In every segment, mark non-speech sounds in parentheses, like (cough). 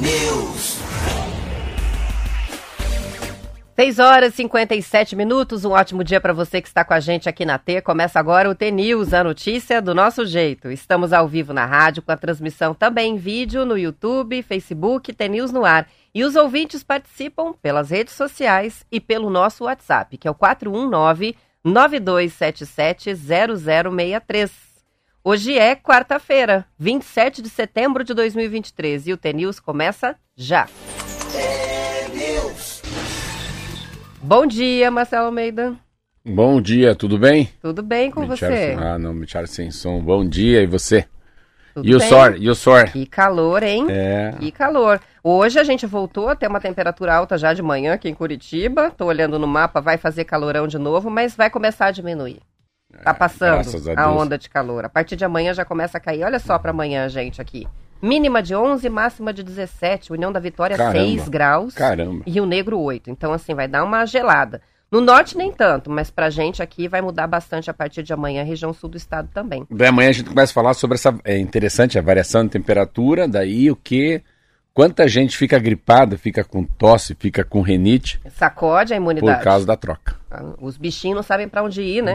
News. 6 horas e 57 minutos, um ótimo dia para você que está com a gente aqui na T. Começa agora o T-News, a notícia do nosso jeito. Estamos ao vivo na rádio, com a transmissão também em vídeo no YouTube, Facebook, T-News no ar. E os ouvintes participam pelas redes sociais e pelo nosso WhatsApp, que é o 419 9277 0063. Hoje é quarta-feira, 27 de setembro de 2023 e o T-News começa já. Bom dia, Marcelo Almeida. Bom dia, tudo bem? Tudo bem com você? Ah, não, tiraram sem som. Bom dia, e você? Tudo e o sor? E o sor? Que calor, hein? É. Que calor. Hoje a gente voltou a ter uma temperatura alta já de manhã aqui em Curitiba. Tô olhando no mapa, vai fazer calorão de novo, mas vai começar a diminuir. Tá passando graças a a, onda de calor. A partir de amanhã já começa a cair. Olha só para amanhã, gente, aqui. Mínima de 11, máxima de 17. União da Vitória, Caramba. 6 graus. Caramba. E Rio Negro, 8. Então, assim, vai dar uma gelada. No norte, nem tanto, mas pra gente aqui vai mudar bastante a partir de amanhã, região sul do estado também. Daí amanhã a gente começa a falar sobre essa. É interessante a variação de temperatura, daí o que. Quanta gente fica gripada, fica com tosse, fica com renite Sacode a por imunidade. causa da troca. Os bichinhos não sabem pra onde ir, né?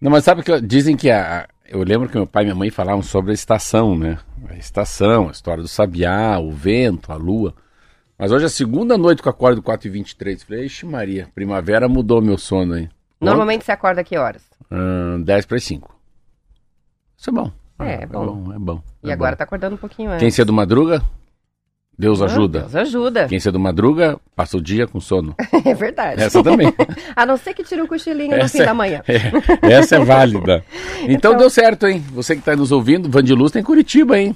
Não, mas sabe que dizem que a, eu lembro que meu pai e minha mãe falavam sobre a estação, né? A estação, a história do sabiá, o vento, a lua. Mas hoje é a segunda noite que eu acordo 4 e 23 Falei, ixi Maria, primavera mudou meu sono aí. Normalmente você acorda que horas? Hum, 10 para 5. Isso é bom. É, Ah, bom. É bom. E é agora bom. tá acordando um pouquinho antes. Quem cedo madruga, Deus ajuda. Deus ajuda. Quem cedo madruga, passa o dia com sono. (laughs) É verdade. Essa também. (laughs) A não ser que tire um cochilinho no Essa fim é- da manhã. (laughs) É, essa é válida. Então, Então- deu certo, hein? Você que está nos ouvindo, Vandiluz tem Curitiba, hein?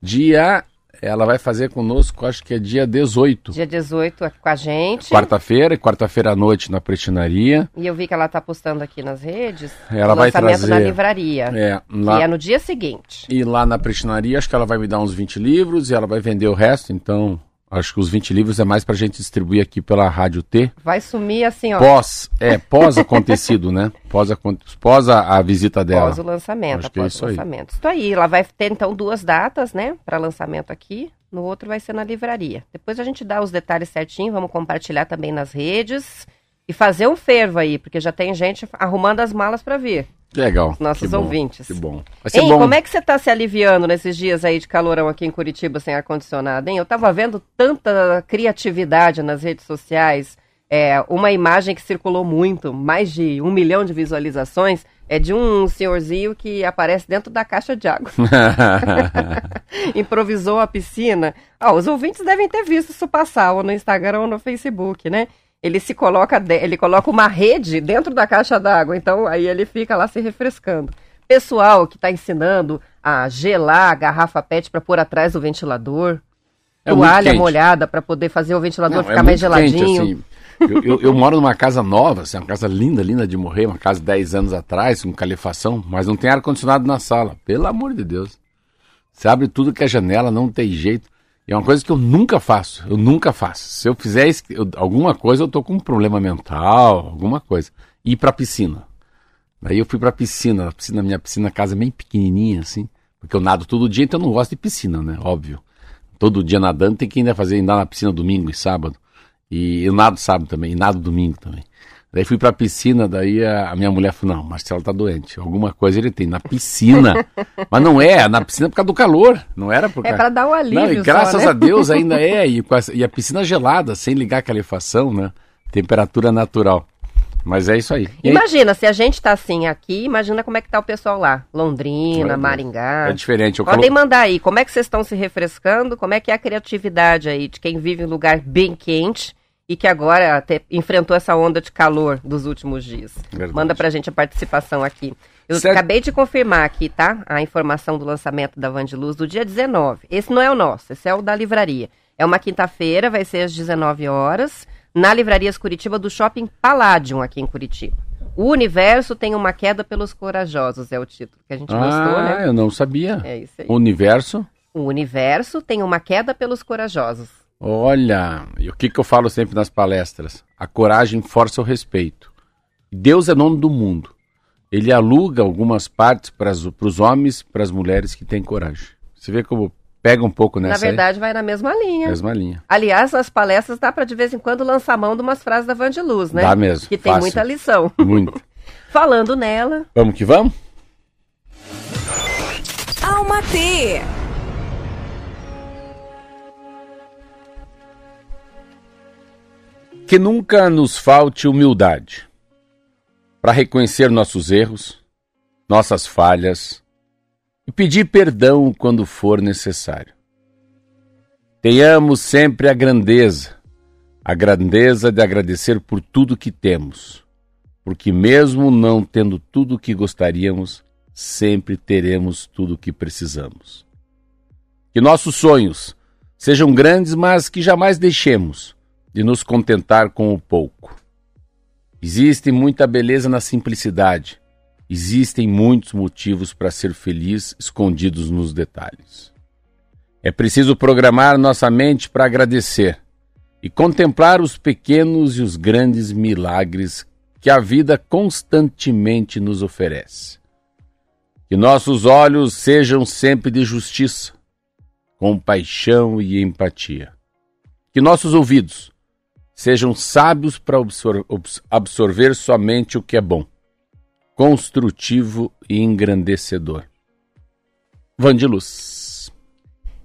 Dia. Ela vai fazer conosco, acho que é dia 18. Dia 18 aqui com a gente. Quarta-feira e quarta-feira à noite na Prestinaria. E eu vi que ela tá postando aqui nas redes Ela vai trazer- na livraria. É, Que lá, é no dia seguinte. E lá na Prestinaria, acho que ela vai me dar uns 20 livros e ela vai vender o resto. Então, acho que os 20 livros é mais pra gente distribuir aqui pela Rádio T. Vai sumir assim, ó. Pós, é, pós acontecido, né? Pós, acon- pós a, a visita dela. Após o lançamento, Acho que é isso o aí. lançamento. Isso aí, ela vai ter então duas datas, né, para lançamento aqui. No outro vai ser na livraria. Depois a gente dá os detalhes certinho, vamos compartilhar também nas redes e fazer um fervo aí, porque já tem gente arrumando as malas para vir. Legal. nossos que bom, ouvintes. Que bom. Vai ser Hein, bom. como é que você tá se aliviando nesses dias aí de calorão aqui em Curitiba sem ar-condicionado, hein? Eu tava vendo tanta criatividade nas redes sociais. É, uma imagem que circulou muito, mais de um milhão de visualizações, é de um senhorzinho que aparece dentro da caixa de água. (laughs) (laughs) Improvisou a piscina. Ó, os ouvintes devem ter visto isso passar, ou no Instagram ou no Facebook, né? Ele se coloca, ele coloca uma rede dentro da caixa d'água, então aí ele fica lá se refrescando. Pessoal que está ensinando a gelar a garrafa PET para pôr atrás do ventilador, É toalha molhada para poder fazer o ventilador Não, ficar é mais muito quente, geladinho. assim. Eu, eu- eu moro numa casa nova, assim, uma casa linda, linda de morrer, uma casa de 10 anos atrás, com calefação, mas não tem ar-condicionado na sala. Pelo amor de Deus. Você abre tudo que é janela, não tem jeito. E é uma coisa que eu nunca faço. Eu nunca faço. Se eu fizer isso- eu- alguma coisa, eu tô com um problema mental, alguma coisa. Ir pra piscina. Daí eu fui pra piscina, a piscina, minha piscina, casa bem pequenininha, assim. Porque eu nado todo dia, então eu não gosto de piscina, né? Óbvio. Todo dia nadando, tem que ainda fazer, andar na piscina domingo e sábado. E eu nado sábado também, e nado domingo também. Daí fui pra piscina, daí a, a minha mulher falou, não, Marcelo tá doente, alguma coisa ele tem, na piscina. (laughs) Mas não é, na piscina por causa do calor, não era por É causa... para dar o alívio Não, e só, graças né? a Deus (laughs) ainda é, e, essa- e a piscina gelada, sem ligar a calefação, né? Temperatura natural. Mas é isso aí. E aí, Imagina, se a gente tá assim aqui, imagina como é que tá o pessoal lá. Londrina, Deus. Maringá. é diferente. Eu Podem colo- mandar aí, como é que vocês estão se refrescando? Como é que é a criatividade aí de quem vive em lugar bem quente e que agora até enfrentou essa onda de calor dos últimos dias? Verdade. Manda pra gente a participação aqui. Eu Certo. acabei de confirmar aqui, tá? A informação do lançamento da Vandiluz do dia 19. Esse não é o nosso, esse é o da livraria. É uma quinta-feira, vai ser às 19 horas, na Livrarias Curitiba do Shopping Palladium, aqui em Curitiba. O universo tem uma queda pelos corajosos, é o título que a gente gostou, Ah, né? eu não sabia. É isso aí. Universo. O universo tem uma queda pelos corajosos. Olha, e o que, que eu falo sempre nas palestras? A coragem força o respeito. Deus é dono do mundo. Ele aluga algumas partes para os homens, para as mulheres que têm coragem. Você vê como pega um pouco nessa Na verdade, aí. vai na mesma linha. Mesma linha. Aliás, nas palestras dá para de vez em quando lançar a mão de umas frases da Van de Luz, né? Dá mesmo. Que tem fácil. muita lição. Muito. (laughs) Falando nela. Vamos que vamos? Alma T. Que nunca nos falte humildade para reconhecer nossos erros, nossas falhas e pedir perdão quando for necessário. Tenhamos sempre a grandeza, a grandeza de agradecer por tudo que temos, porque mesmo não tendo tudo o que gostaríamos, sempre teremos tudo o que precisamos. Que nossos sonhos sejam grandes, mas que jamais deixemos de nos contentar com o pouco. Existe muita beleza na simplicidade. Existem muitos motivos para ser feliz escondidos nos detalhes. É preciso programar nossa mente para agradecer e contemplar os pequenos e os grandes milagres que a vida constantemente nos oferece. Que nossos olhos sejam sempre de justiça, compaixão e empatia. Que nossos ouvidos Sejam sábios para absor absorver somente o que é bom, construtivo e engrandecedor. Vandiluz.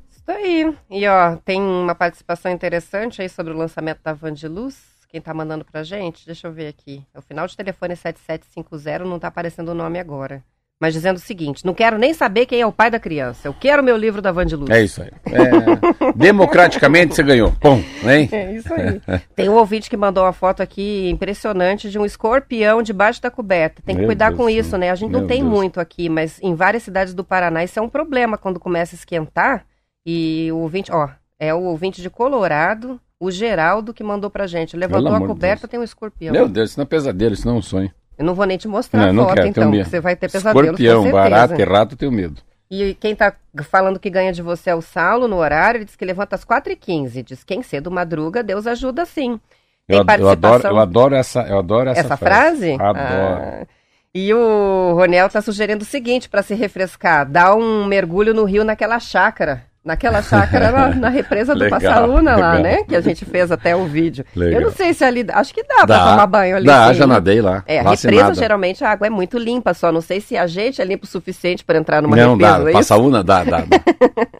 Isso aí. E ó, tem uma participação interessante aí sobre o lançamento da Vandiluz. Quem tá mandando pra gente? Deixa eu ver aqui. É o final de telefone 7750, não tá aparecendo o nome agora mas dizendo o seguinte: não quero nem saber quem é o pai da criança. Eu quero meu livro da Vande Luz. É isso aí. É, democraticamente você ganhou. Bom, hein? É isso aí. Tem um ouvinte que mandou uma foto aqui impressionante de um escorpião debaixo da coberta. Tem que meu cuidar Deus com Deus isso, né? A gente não tem Deus. muito aqui, mas em várias cidades do Paraná isso é um problema quando começa a esquentar. E o ouvinte, ó, é o ouvinte de Colorado, o Geraldo, que mandou pra gente. Levantou a coberta, tem um escorpião. Meu Deus, isso não é pesadelo, isso não é um sonho. Eu não vou nem te mostrar não, a foto, quero, então, você vai ter pesadelo. Escorpião, barato e rato, tenho medo. E quem tá falando que ganha de você é o Saulo no horário, ele diz que levanta às 4h15. Diz quem cedo madruga, Deus ajuda sim. Eu, eu, adoro, eu adoro essa, eu adoro essa, essa frase. frase? Adoro. Ah, e o Ronel tá sugerindo o seguinte para se refrescar: dá um mergulho no rio naquela chácara. Naquela chácara na, na represa do legal, Passaúna lá, né? Que a gente fez até o vídeo. Legal. Eu não sei se ali. Acho que dá, dá pra tomar banho ali. Dá, sim. já nadei lá. É, a represa geralmente a água é muito limpa só. Não sei se a gente é limpo o suficiente para entrar numa não, represa. Não, dá. Passaúna dá, dá. dá.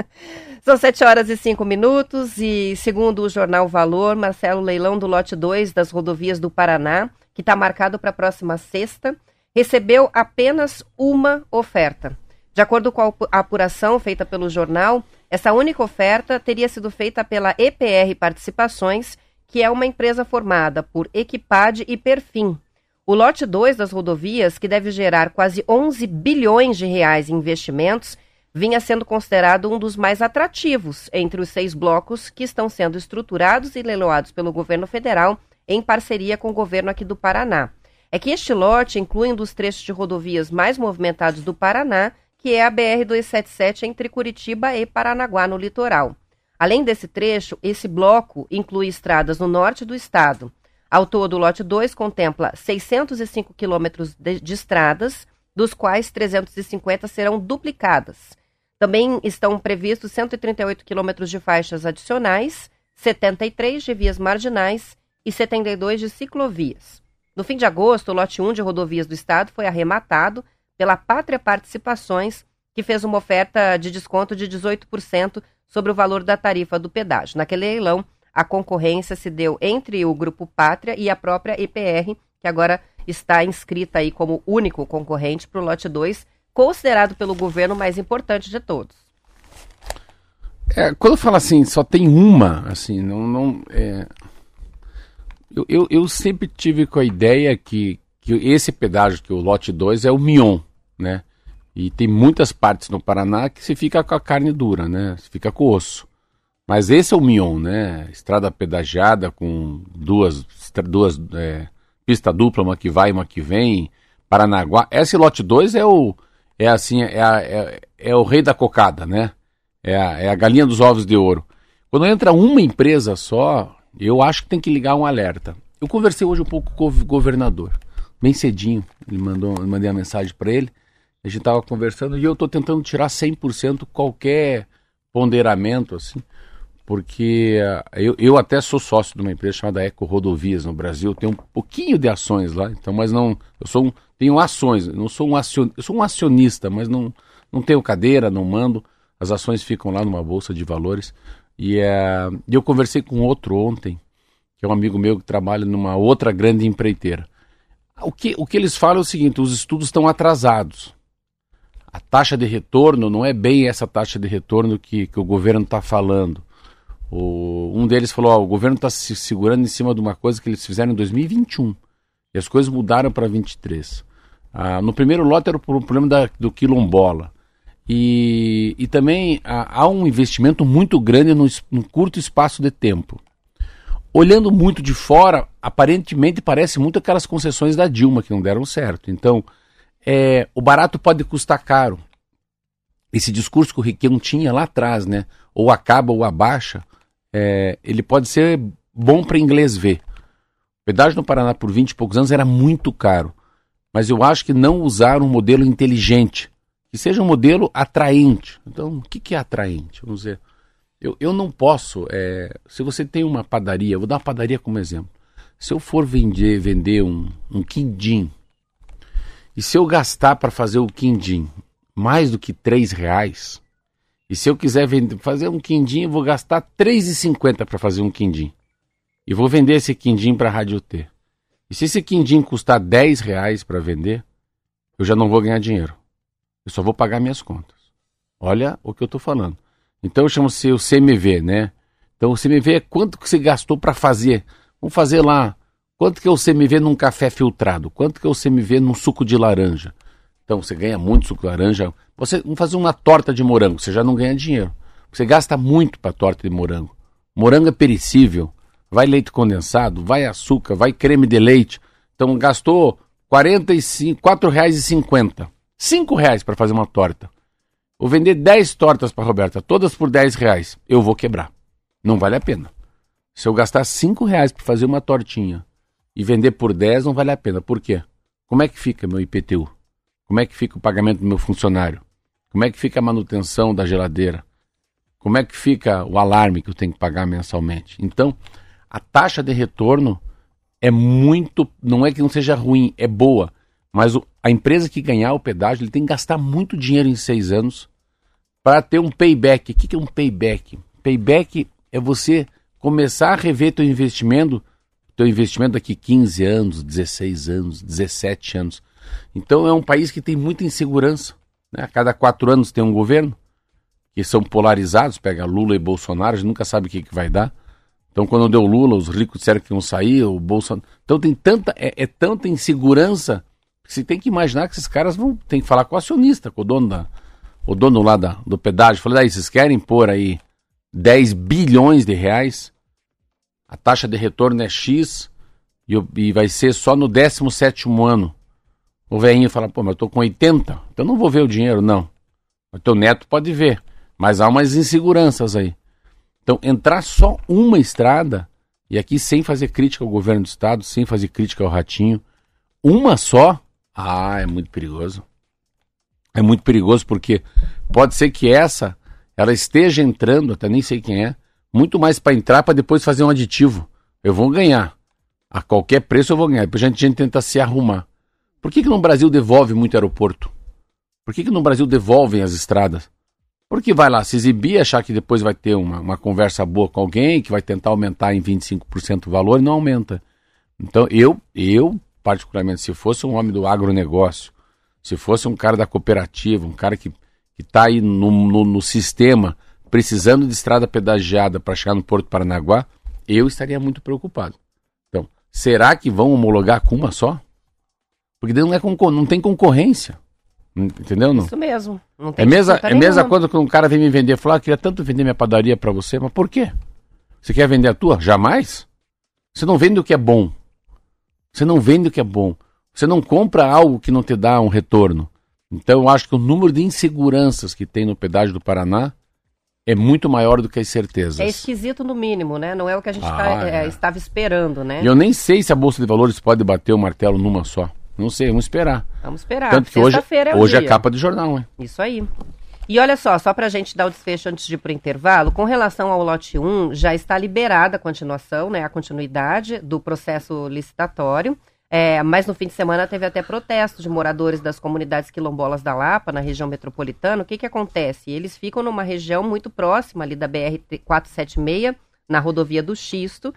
(laughs) São 7 horas e 5 minutos e, segundo o jornal Valor, Marcelo Leilão do lote 2 das rodovias do Paraná, que está marcado para a próxima sexta, recebeu apenas uma oferta. De acordo com a apuração feita pelo jornal, essa única oferta teria sido feita pela EPR Participações, que é uma empresa formada por Equipad e Perfim. O lote 2 das rodovias, que deve gerar quase 11 bilhões de reais em investimentos, vinha sendo considerado um dos mais atrativos entre os seis blocos que estão sendo estruturados e leiloados pelo governo federal em parceria com o governo aqui do Paraná. É que este lote inclui um dos trechos de rodovias mais movimentados do Paraná que é a BR-277 entre Curitiba e Paranaguá, no litoral. Além desse trecho, esse bloco inclui estradas no norte do estado. Ao todo, o lote 2 contempla 605 quilômetros de, de estradas, dos quais 350 serão duplicadas. Também estão previstos 138 quilômetros de faixas adicionais, 73 de vias marginais e 72 de ciclovias. No fim de agosto, o lote 1 de rodovias do estado foi arrematado pela Pátria Participações, que fez uma oferta de desconto de 18% sobre o valor da tarifa do pedágio. Naquele leilão, a concorrência se deu entre o Grupo Pátria e a própria EPR, que agora está inscrita aí como único concorrente para o lote 2, considerado pelo governo mais importante de todos. É, quando fala assim, só tem uma, assim, não. não é... eu, eu, eu, sempre tive com a ideia que, que esse pedágio, que o lote 2, é o Mion né? E tem muitas partes no Paraná que se fica com a carne dura, né? Se fica com o osso. Mas esse é o Mion, né? Estrada pedagiada com duas, duas é, pista dupla, uma que vai e uma que vem. Paranaguá. Esse lote 2 é o é assim é, a, é, é, o rei da cocada, né? É a, é a galinha dos ovos de ouro. Quando entra uma empresa só, eu acho que tem que ligar um alerta. Eu conversei hoje um pouco com o governador, bem cedinho. Ele mandou, eu mandei a mensagem para ele. A gente estava conversando e eu estou tentando tirar 100% qualquer ponderamento, assim, porque uh, eu, eu até sou sócio de uma empresa chamada Eco Rodovias no Brasil, tenho um pouquinho de ações lá, então, mas não, eu sou um, tenho ações, não sou um acionista, eu sou um acionista, mas não, não tenho cadeira, não mando, as ações ficam lá numa bolsa de valores, e uh, eu conversei com outro ontem, que é um amigo meu que trabalha numa outra grande empreiteira. O que, o que eles falam é o seguinte: os estudos estão atrasados. A taxa de retorno não é bem essa taxa de retorno que, que o governo está falando. O, um deles falou: ó, o governo está se segurando em cima de uma coisa que eles fizeram em 2021 e as coisas mudaram para 23. Ah, no primeiro lote era o problema da, do quilombola. E, e também há, há um investimento muito grande num, num curto espaço de tempo. Olhando muito de fora, aparentemente parece muito aquelas concessões da Dilma que não deram certo. Então, é, o barato pode custar caro. Esse discurso que o Riquelme tinha lá atrás, né? Ou acaba ou abaixa, é, ele pode ser bom para inglês ver. Pedágio no Paraná por 20 e poucos anos era muito caro. Mas eu acho que não usar um modelo inteligente, que seja um modelo atraente. Então, o que, que é atraente? Vamos dizer, eu, eu não posso. É, se você tem uma padaria, vou dar uma padaria como exemplo. Se eu for vender, vender um, um quindim e se eu gastar para fazer o quindim mais do que três reais, e se eu quiser vender, fazer um quindim, eu vou gastar R$ 3,50 para fazer um quindim. E vou vender esse quindim para a Rádio T. E se esse quindim custar 10 reais para vender, eu já não vou ganhar dinheiro. Eu só vou pagar minhas contas. Olha o que eu estou falando. Então chama-se o CMV, né? Então o CMV é quanto que você gastou para fazer. Vamos fazer lá Quanto que é o CMV num café filtrado? Quanto que é o CMV num suco de laranja? Então você ganha muito suco de laranja. Você vamos fazer uma torta de morango, você já não ganha dinheiro. Você gasta muito para torta de morango. Morango é perecível. Vai leite condensado, vai açúcar, vai creme de leite. Então gastou R$ 4,50. R$ reais para fazer uma torta. Vou vender 10 tortas para Roberta, todas por 10 reais. Eu vou quebrar. Não vale a pena. Se eu gastar 5 reais para fazer uma tortinha e vender por 10 não vale a pena. Por quê? Como é que fica meu IPTU? Como é que fica o pagamento do meu funcionário? Como é que fica a manutenção da geladeira? Como é que fica o alarme que eu tenho que pagar mensalmente? Então, a taxa de retorno é muito. Não é que não seja ruim, é boa. Mas o, a empresa que ganhar o pedágio ele tem que gastar muito dinheiro em seis anos para ter um payback. O que, é um payback? Payback é você começar a rever teu investimento teu investimento daqui 15 anos, 16 anos, 17 anos. Então é um país que tem muita insegurança. Né? A cada quatro anos tem um governo que são polarizados, pega Lula e Bolsonaro, a gente nunca sabe o que, que vai dar. Então quando deu Lula, os ricos disseram que iam sair, o Bolsonaro. Então tem tanta, é, é tanta insegurança que você tem que imaginar que esses caras vão ter que falar com o acionista, com o dono da. O dono lá da, do pedágio. Falei, daí, vocês querem pôr aí 10 bilhões de reais a taxa de retorno é X e, e vai ser só no 17 ano. O velhinho fala, pô, mas eu tô com 80, então não vou ver o dinheiro, não. O teu neto pode ver, mas há umas inseguranças aí. Então, entrar só uma estrada, e aqui sem fazer crítica ao governo do estado, sem fazer crítica ao ratinho, uma só, ah, é muito perigoso. É muito perigoso porque pode ser que essa, ela esteja entrando, até nem sei quem é, muito mais para entrar para depois fazer um aditivo. Eu vou ganhar. A qualquer preço eu vou ganhar. Depois a gente, a gente tenta se arrumar. Por que, que no Brasil devolve muito aeroporto? Por que, que no Brasil devolvem as estradas? Porque vai lá se exibir, achar que depois vai ter uma, uma conversa boa com alguém, que vai tentar aumentar em 25% o valor e não aumenta. Então eu, eu, particularmente, se fosse um homem do agronegócio, se fosse um cara da cooperativa, um cara que está aí no, no, no sistema precisando de estrada pedagiada para chegar no Porto Paranaguá, eu estaria muito preocupado. Então, será que vão homologar com uma só? Porque não, é não tem concorrência. Entendeu? Não? Isso mesmo. Não tem é mesmo é mesma coisa que um cara vem me vender e falar, ah, queria tanto vender minha padaria para você, mas por quê? Você quer vender a tua? Jamais? Você não vende o que é bom. Você não vende o que é bom. Você não compra algo que não te dá um retorno. Então eu acho que o número de inseguranças que tem no pedágio do Paraná é muito maior do que as certezas. É esquisito no mínimo, né? Não é o que a gente ah, tá, é. É, estava esperando, né? E eu nem sei se a Bolsa de Valores pode bater o martelo numa só. Não sei, vamos esperar. Vamos esperar. Tanto que hoje, é hoje é capa de jornal, né? Isso aí. E olha só, só para a gente dar o desfecho antes de ir para o intervalo, com relação ao lote 1, já está liberada a continuação, né, a continuidade do processo licitatório. É, mas no fim de semana teve até protestos de moradores das comunidades quilombolas da Lapa, na região metropolitana. O que, que acontece? Eles ficam numa região muito próxima ali da BR-476, na rodovia do Xisto,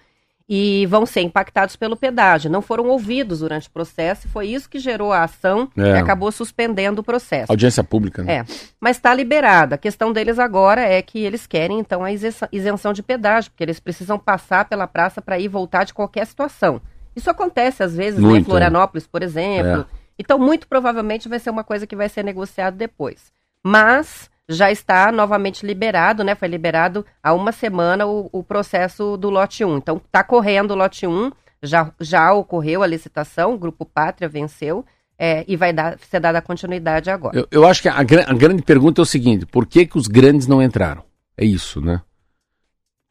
e vão ser impactados pelo pedágio. Não foram ouvidos durante o processo e foi isso que gerou a ação é. e acabou suspendendo o processo. Audiência pública, né? É, mas está liberada. A questão deles agora é que eles querem, então, a isenção de pedágio, porque eles precisam passar pela praça para ir voltar de qualquer situação. Isso acontece às vezes né, em Florianópolis, por exemplo. É. Então, muito provavelmente vai ser uma coisa que vai ser negociada depois. Mas já está novamente liberado, né? Foi liberado há uma semana o, o processo do lote 1. Então, está correndo o lote 1, já, já ocorreu a licitação, o Grupo Pátria venceu. É, e vai dar, ser dada continuidade agora. Eu, eu acho que a, a, grande pergunta é o seguinte: por que, que os grandes não entraram? É isso, né?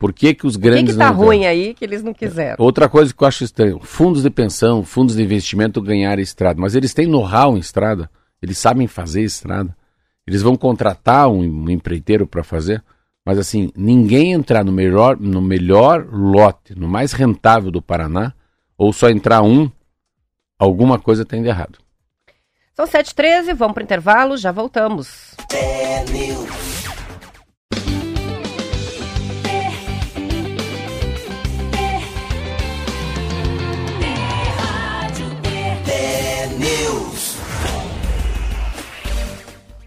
Por que, que os grandes. Por que, que tá ruim aí que eles não quiseram? Outra coisa que eu acho estranho: fundos de pensão, fundos de investimento ganharam estrada. Mas eles têm know-how em estrada, eles sabem fazer estrada. Eles vão contratar um, um empreiteiro para fazer. Mas assim, ninguém entrar no melhor, no melhor lote, no mais rentável do Paraná, ou só entrar um, alguma coisa tem de errado. São 7h13, vamos para o intervalo, já voltamos.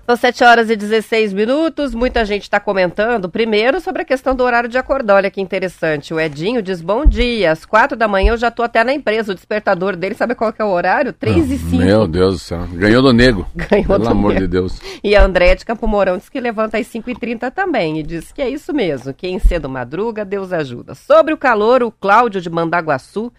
São 7 horas e 16 minutos. Muita gente está comentando, primeiro, sobre a questão do horário de acordar. Olha que interessante. O Edinho diz: Bom dia, às 4 da manhã eu já estou até na empresa. O despertador dele, sabe qual que é o horário? 3 e 5. Meu Deus do céu. Ganhou do nego. (laughs) Ganhou Pelo do amor nego. de Deus. E a André de Campo Mourão diz que levanta às 5 e 30 também. E diz que é isso mesmo. Quem cedo madruga, Deus ajuda. Sobre o calor, o Cláudio de Mandaguaçu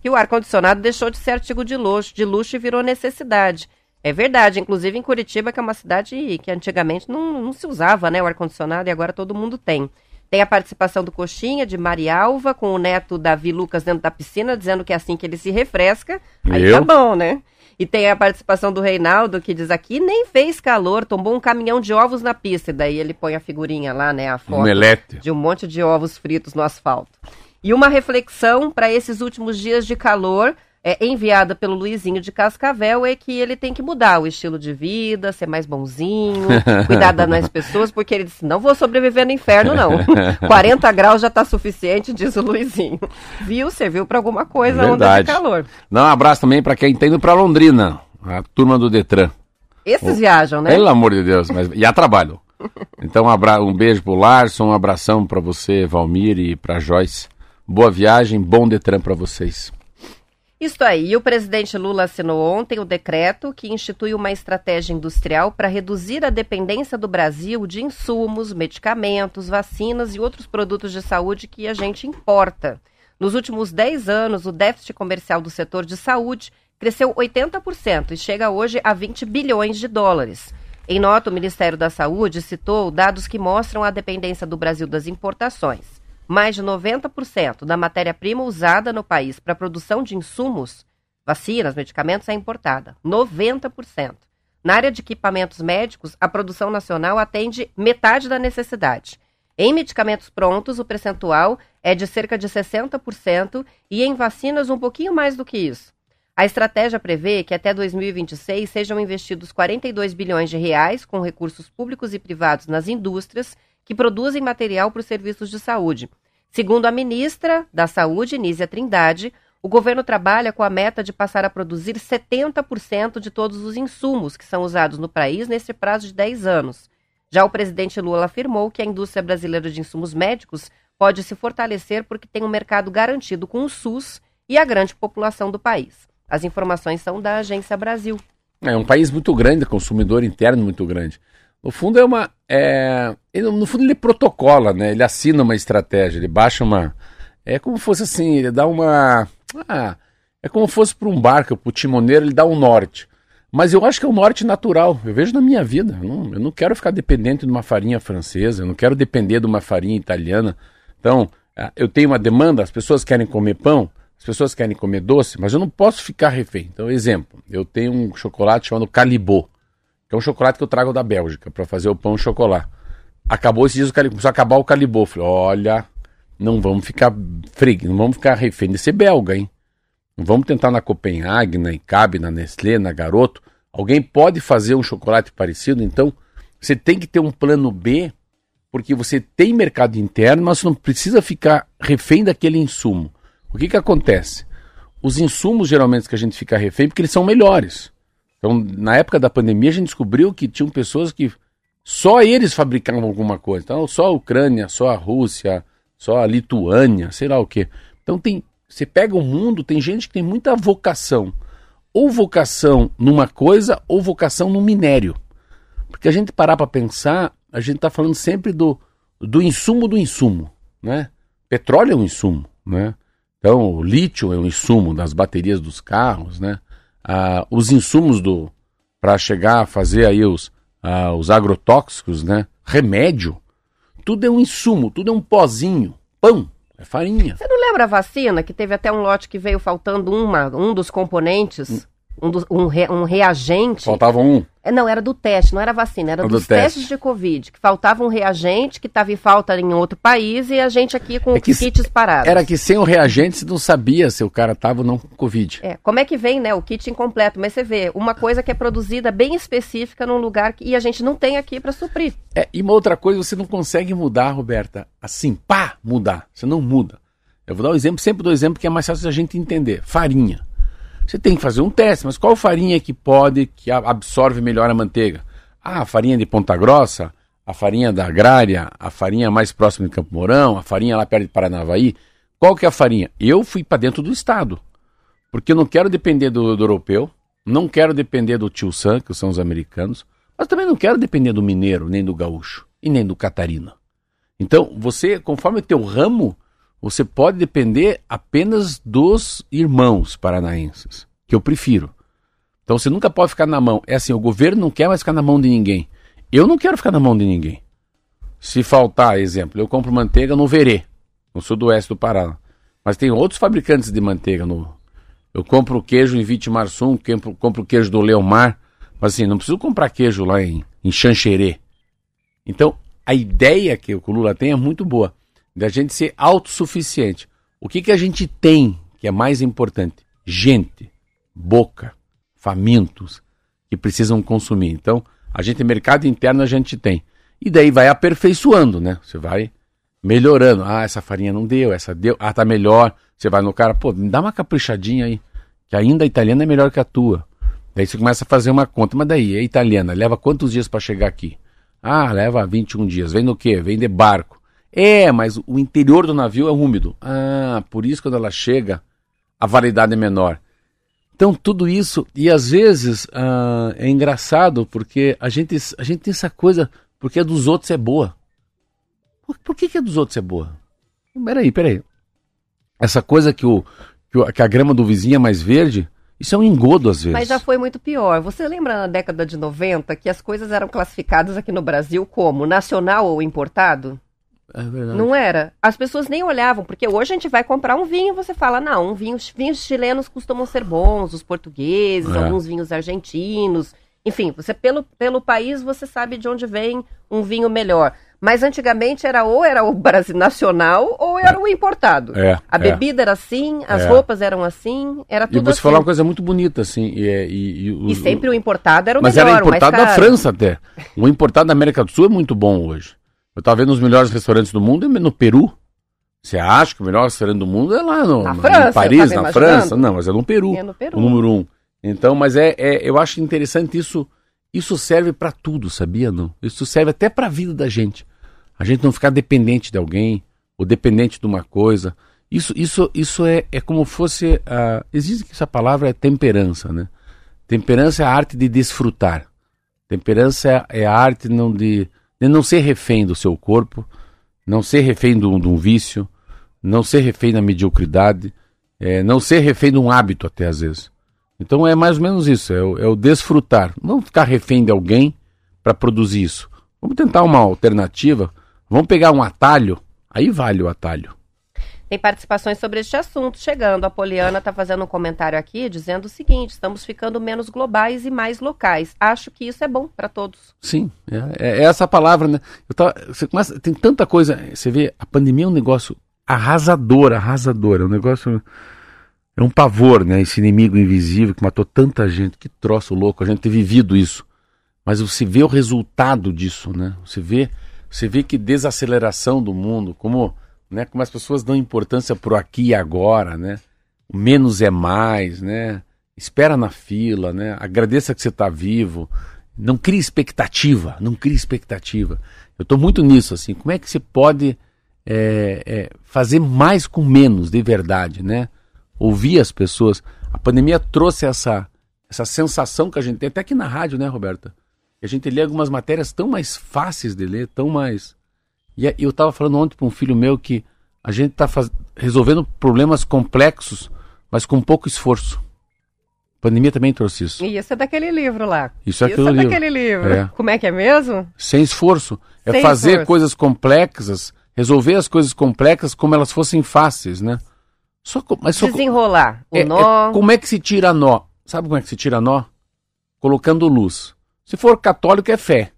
que o ar-condicionado deixou de ser artigo de luxo, de luxo e virou necessidade. É verdade, inclusive em Curitiba, que é uma cidade que antigamente não, não se usava, né, o ar-condicionado, e agora todo mundo tem. Tem a participação do Coxinha, de Marialva, com o neto Davi Lucas dentro da piscina, dizendo que é assim que ele se refresca. Aí Eu? tá bom, né? E tem a participação do Reinaldo, que diz aqui, nem fez calor, tombou um caminhão de ovos na pista. E daí ele põe a figurinha lá, né, a foto um de um monte de ovos fritos no asfalto. E uma reflexão para esses últimos dias de calor, é, enviada pelo Luizinho de Cascavel é que ele tem que mudar o estilo de vida, ser mais bonzinho, (laughs) cuidar das pessoas, porque ele disse, não vou sobreviver no inferno, não. (laughs) 40 graus já está suficiente, (laughs) diz o Luizinho. Viu? Serviu para alguma coisa, Verdade. onda de calor. Dá um abraço também para quem está indo para Londrina, a turma do Detran. Esses viajam, né? Pelo amor de Deus, mas e a trabalho. Então um, abra... um beijo pro Larson, um abração para você, Valmir, e para Joyce. Boa viagem, bom Detran para vocês. Isso aí, o presidente Lula assinou ontem o decreto que institui uma estratégia industrial para reduzir a dependência do Brasil de insumos, medicamentos, vacinas e outros produtos de saúde que a gente importa. Nos últimos 10 anos, o déficit comercial do setor de saúde cresceu 80% e chega hoje a 20 bilhões de dólares. Em nota, o Ministério da Saúde citou dados que mostram a dependência do Brasil das importações mais de 90% da matéria-prima usada no país para a produção de insumos, vacinas, medicamentos, é importada. 90%. Na área de equipamentos médicos, a produção nacional atende metade da necessidade. Em medicamentos prontos, o percentual é de cerca de 60% e em vacinas um pouquinho mais do que isso. A estratégia prevê que até 2026 sejam investidos 42 bilhões de reais com recursos públicos e privados nas indústrias que produzem material para os serviços de saúde. Segundo a ministra da Saúde, Nízia Trindade, o governo trabalha com a meta de passar a produzir 70% de todos os insumos que são usados no país nesse prazo de 10 anos. Já o presidente Lula afirmou que a indústria brasileira de insumos médicos pode se fortalecer porque tem um mercado garantido com o SUS e a grande população do país. As informações são da Agência Brasil. É um país muito grande, consumidor interno muito grande. No fundo é uma. É, ele, no fundo ele protocola, né? Ele assina uma estratégia, ele baixa uma. É como fosse assim, ele dá uma. Ah, é como fosse para um barco, para o timoneiro, ele dá um norte. Mas eu acho que é um norte natural. Eu vejo na minha vida. Eu não, eu não quero ficar dependente de uma farinha francesa, eu não quero depender de uma farinha italiana. Então, ah, eu tenho uma demanda, as pessoas querem comer pão, as pessoas querem comer doce, mas eu não posso ficar refém. Então, exemplo, eu tenho um chocolate chamado Calibô. Que é um chocolate que eu trago da Bélgica para fazer o pão chocolate. Acabou esses dias, o começou a acabar o calibô. Falei, olha, não vamos ficar frig, não vamos ficar refém de ser belga, hein? Vamos tentar na Copenhague, na Icabe, na Nestlé, na Garoto. Alguém pode fazer um chocolate parecido, então você tem que ter um plano B, porque você tem mercado interno, mas não precisa ficar refém daquele insumo. O que que acontece? Os insumos geralmente que a gente fica refém, porque eles são melhores. Então, na época da pandemia, a gente descobriu que tinham pessoas que só eles fabricavam alguma coisa. Então, só a Ucrânia, só a Rússia, só a Lituânia, sei lá o quê. Então, tem, você pega o mundo, tem gente que tem muita vocação. Ou vocação numa coisa, ou vocação no minério. Porque a gente parar para pensar, a gente está falando sempre do, do insumo do insumo. Né? Petróleo é um insumo. Né? Então, o lítio é um insumo das baterias dos carros. Né? Ah, os insumos do para chegar a fazer aí os, ah, os agrotóxicos, né? Remédio. Tudo é um insumo, tudo é um pozinho. Pão, é farinha. Você não lembra a vacina que teve até um lote que veio faltando uma, um dos componentes? Um, do, um, re, um reagente. Faltava um? É, não, era do teste, não era vacina, era dos do testes de Covid, que faltava um reagente que estava em falta em outro país e a gente aqui com é que, kits parados. Era que sem o reagente você não sabia se o cara estava ou não com Covid. É, como é que vem, né, o kit incompleto, mas você vê, uma coisa que é produzida bem específica num lugar que, e a gente não tem aqui para suprir. É, e uma outra coisa, você não consegue mudar, Roberta, assim, pá, mudar, você não muda. Eu vou dar um exemplo, sempre dou exemplo que é mais fácil a gente entender. Farinha. Você tem que fazer um teste, mas qual farinha que pode, que absorve melhor a manteiga? Ah, a farinha de Ponta Grossa, a farinha da Agrária, a farinha mais próxima de Campo Mourão, a farinha lá perto de Paranavaí. Qual que é a farinha? Eu fui para dentro do estado, porque eu não quero depender do, do, europeu, não quero depender do tio Sam, que são os americanos, mas também não quero depender do mineiro, nem do gaúcho, e nem do catarina. Então, você, conforme o teu ramo, você pode depender apenas dos irmãos paranaenses, que eu prefiro. Então você nunca pode ficar na mão. É assim, o governo não quer mais ficar na mão de ninguém. Eu não quero ficar na mão de ninguém. Se faltar, exemplo, eu compro manteiga no Verê, no sudoeste do Pará. Mas tem outros fabricantes de manteiga no. Eu compro queijo em Vitimarsum, compro, compro queijo do Leomar. Mas assim, não preciso comprar queijo lá em, em Xanxerê. Então, a ideia que o Lula tem é muito boa da gente ser autossuficiente. O que, que a gente tem que é mais importante? Gente, boca, famintos que precisam consumir. Então, a gente, mercado interno, a gente tem. E daí vai aperfeiçoando, né? Você vai melhorando. Ah, essa farinha não deu, essa deu. Ah, tá melhor. Você vai no cara, pô, me dá uma caprichadinha aí. Que ainda a italiana é melhor que a tua. Daí você começa a fazer uma conta. Mas daí, é italiana, leva quantos dias para chegar aqui? Ah, leva 21 dias. Vem no quê? Vem de barco. É, mas o interior do navio é úmido. Ah, por isso quando ela chega, a validade é menor. Então, tudo isso, e às vezes ah, é engraçado porque a gente, a gente tem essa coisa, porque a dos outros é boa. Por, por que, que a dos outros é boa? Peraí, peraí. Essa coisa que, o, que, a grama do vizinho é mais verde, isso é um engodo às vezes. Mas já foi muito pior. Você lembra na década de 90 que as coisas eram classificadas aqui no Brasil como nacional ou importado? É verdade. Não era? As pessoas nem olhavam, porque hoje a gente vai comprar um vinho e você fala, não, um vinho, vinhos chilenos costumam ser bons, os portugueses, é. alguns vinhos argentinos. Enfim, você pelo, pelo país você sabe de onde vem um vinho melhor. Mas antigamente era ou era o Brasil nacional ou era o importado. É, a é. bebida era assim, as é. roupas eram assim, era tudo E você assim. falou uma coisa muito bonita, assim. E, é, e, e, e sempre o importado era o mas melhor, Mas era importado da França até. O importado da América do Sul é muito bom hoje. Eu estava vendo os melhores restaurantes do mundo no Peru. Você acha que o melhor restaurante do mundo é lá no, França, em Paris, na França? Não, mas é no Peru. É no Peru. O número um. Então, mas é, é eu acho interessante isso. Isso serve para tudo, sabia? Não? Isso serve até para a vida da gente. A gente não ficar dependente de alguém ou dependente de uma coisa. Isso, isso, isso é, é como fosse. Uh, existe que essa palavra é temperança, né? Temperança é a arte de desfrutar. Temperança é, é a arte não de de não ser refém do seu corpo, não ser refém de um, vício, não ser refém da mediocridade, é, não ser refém de um hábito até às vezes. Então é mais ou menos isso, é o, é o desfrutar. Não ficar refém de alguém para produzir isso. Vamos tentar uma alternativa, vamos pegar um atalho, aí vale o atalho. Tem participações sobre este assunto chegando. A Poliana está fazendo um comentário aqui dizendo o seguinte: estamos ficando menos globais e mais locais. Acho que isso é bom para todos. Sim, é, é, essa palavra, né? Tava, você começa, tem tanta coisa. Você vê, a pandemia é um negócio arrasador, arrasador. É um negócio. É um pavor, né? Esse inimigo invisível que matou tanta gente. Que troço louco a gente ter vivido isso. Mas você vê o resultado disso, né? Você vê, você vê que desaceleração do mundo, como, né, como as pessoas dão importância pro aqui e agora, né? Menos é mais, né? Espera na fila, né? Agradeça que você está vivo. Não crie expectativa, não crie expectativa. Eu estou muito nisso, assim. Como é que você pode é, é, fazer mais com menos, de verdade, né? Ouvir as pessoas. A pandemia trouxe essa, essa sensação que a gente tem, até aqui na rádio, né, Roberta? a gente lê algumas matérias tão mais fáceis de ler, tão mais. E eu estava falando ontem para um filho meu que a gente está faz... resolvendo problemas complexos, mas com pouco esforço. A pandemia também trouxe isso. E isso é daquele livro lá. Isso é, isso é livro. daquele livro. É. Como é que é mesmo? Sem esforço. É Sem fazer esforço. coisas complexas, resolver as coisas complexas como elas fossem fáceis, né? Só, mas só, Desenrolar o é, nó. É, como é que se tira nó? Sabe como é que se tira nó? Colocando luz. Se for católico, é fé.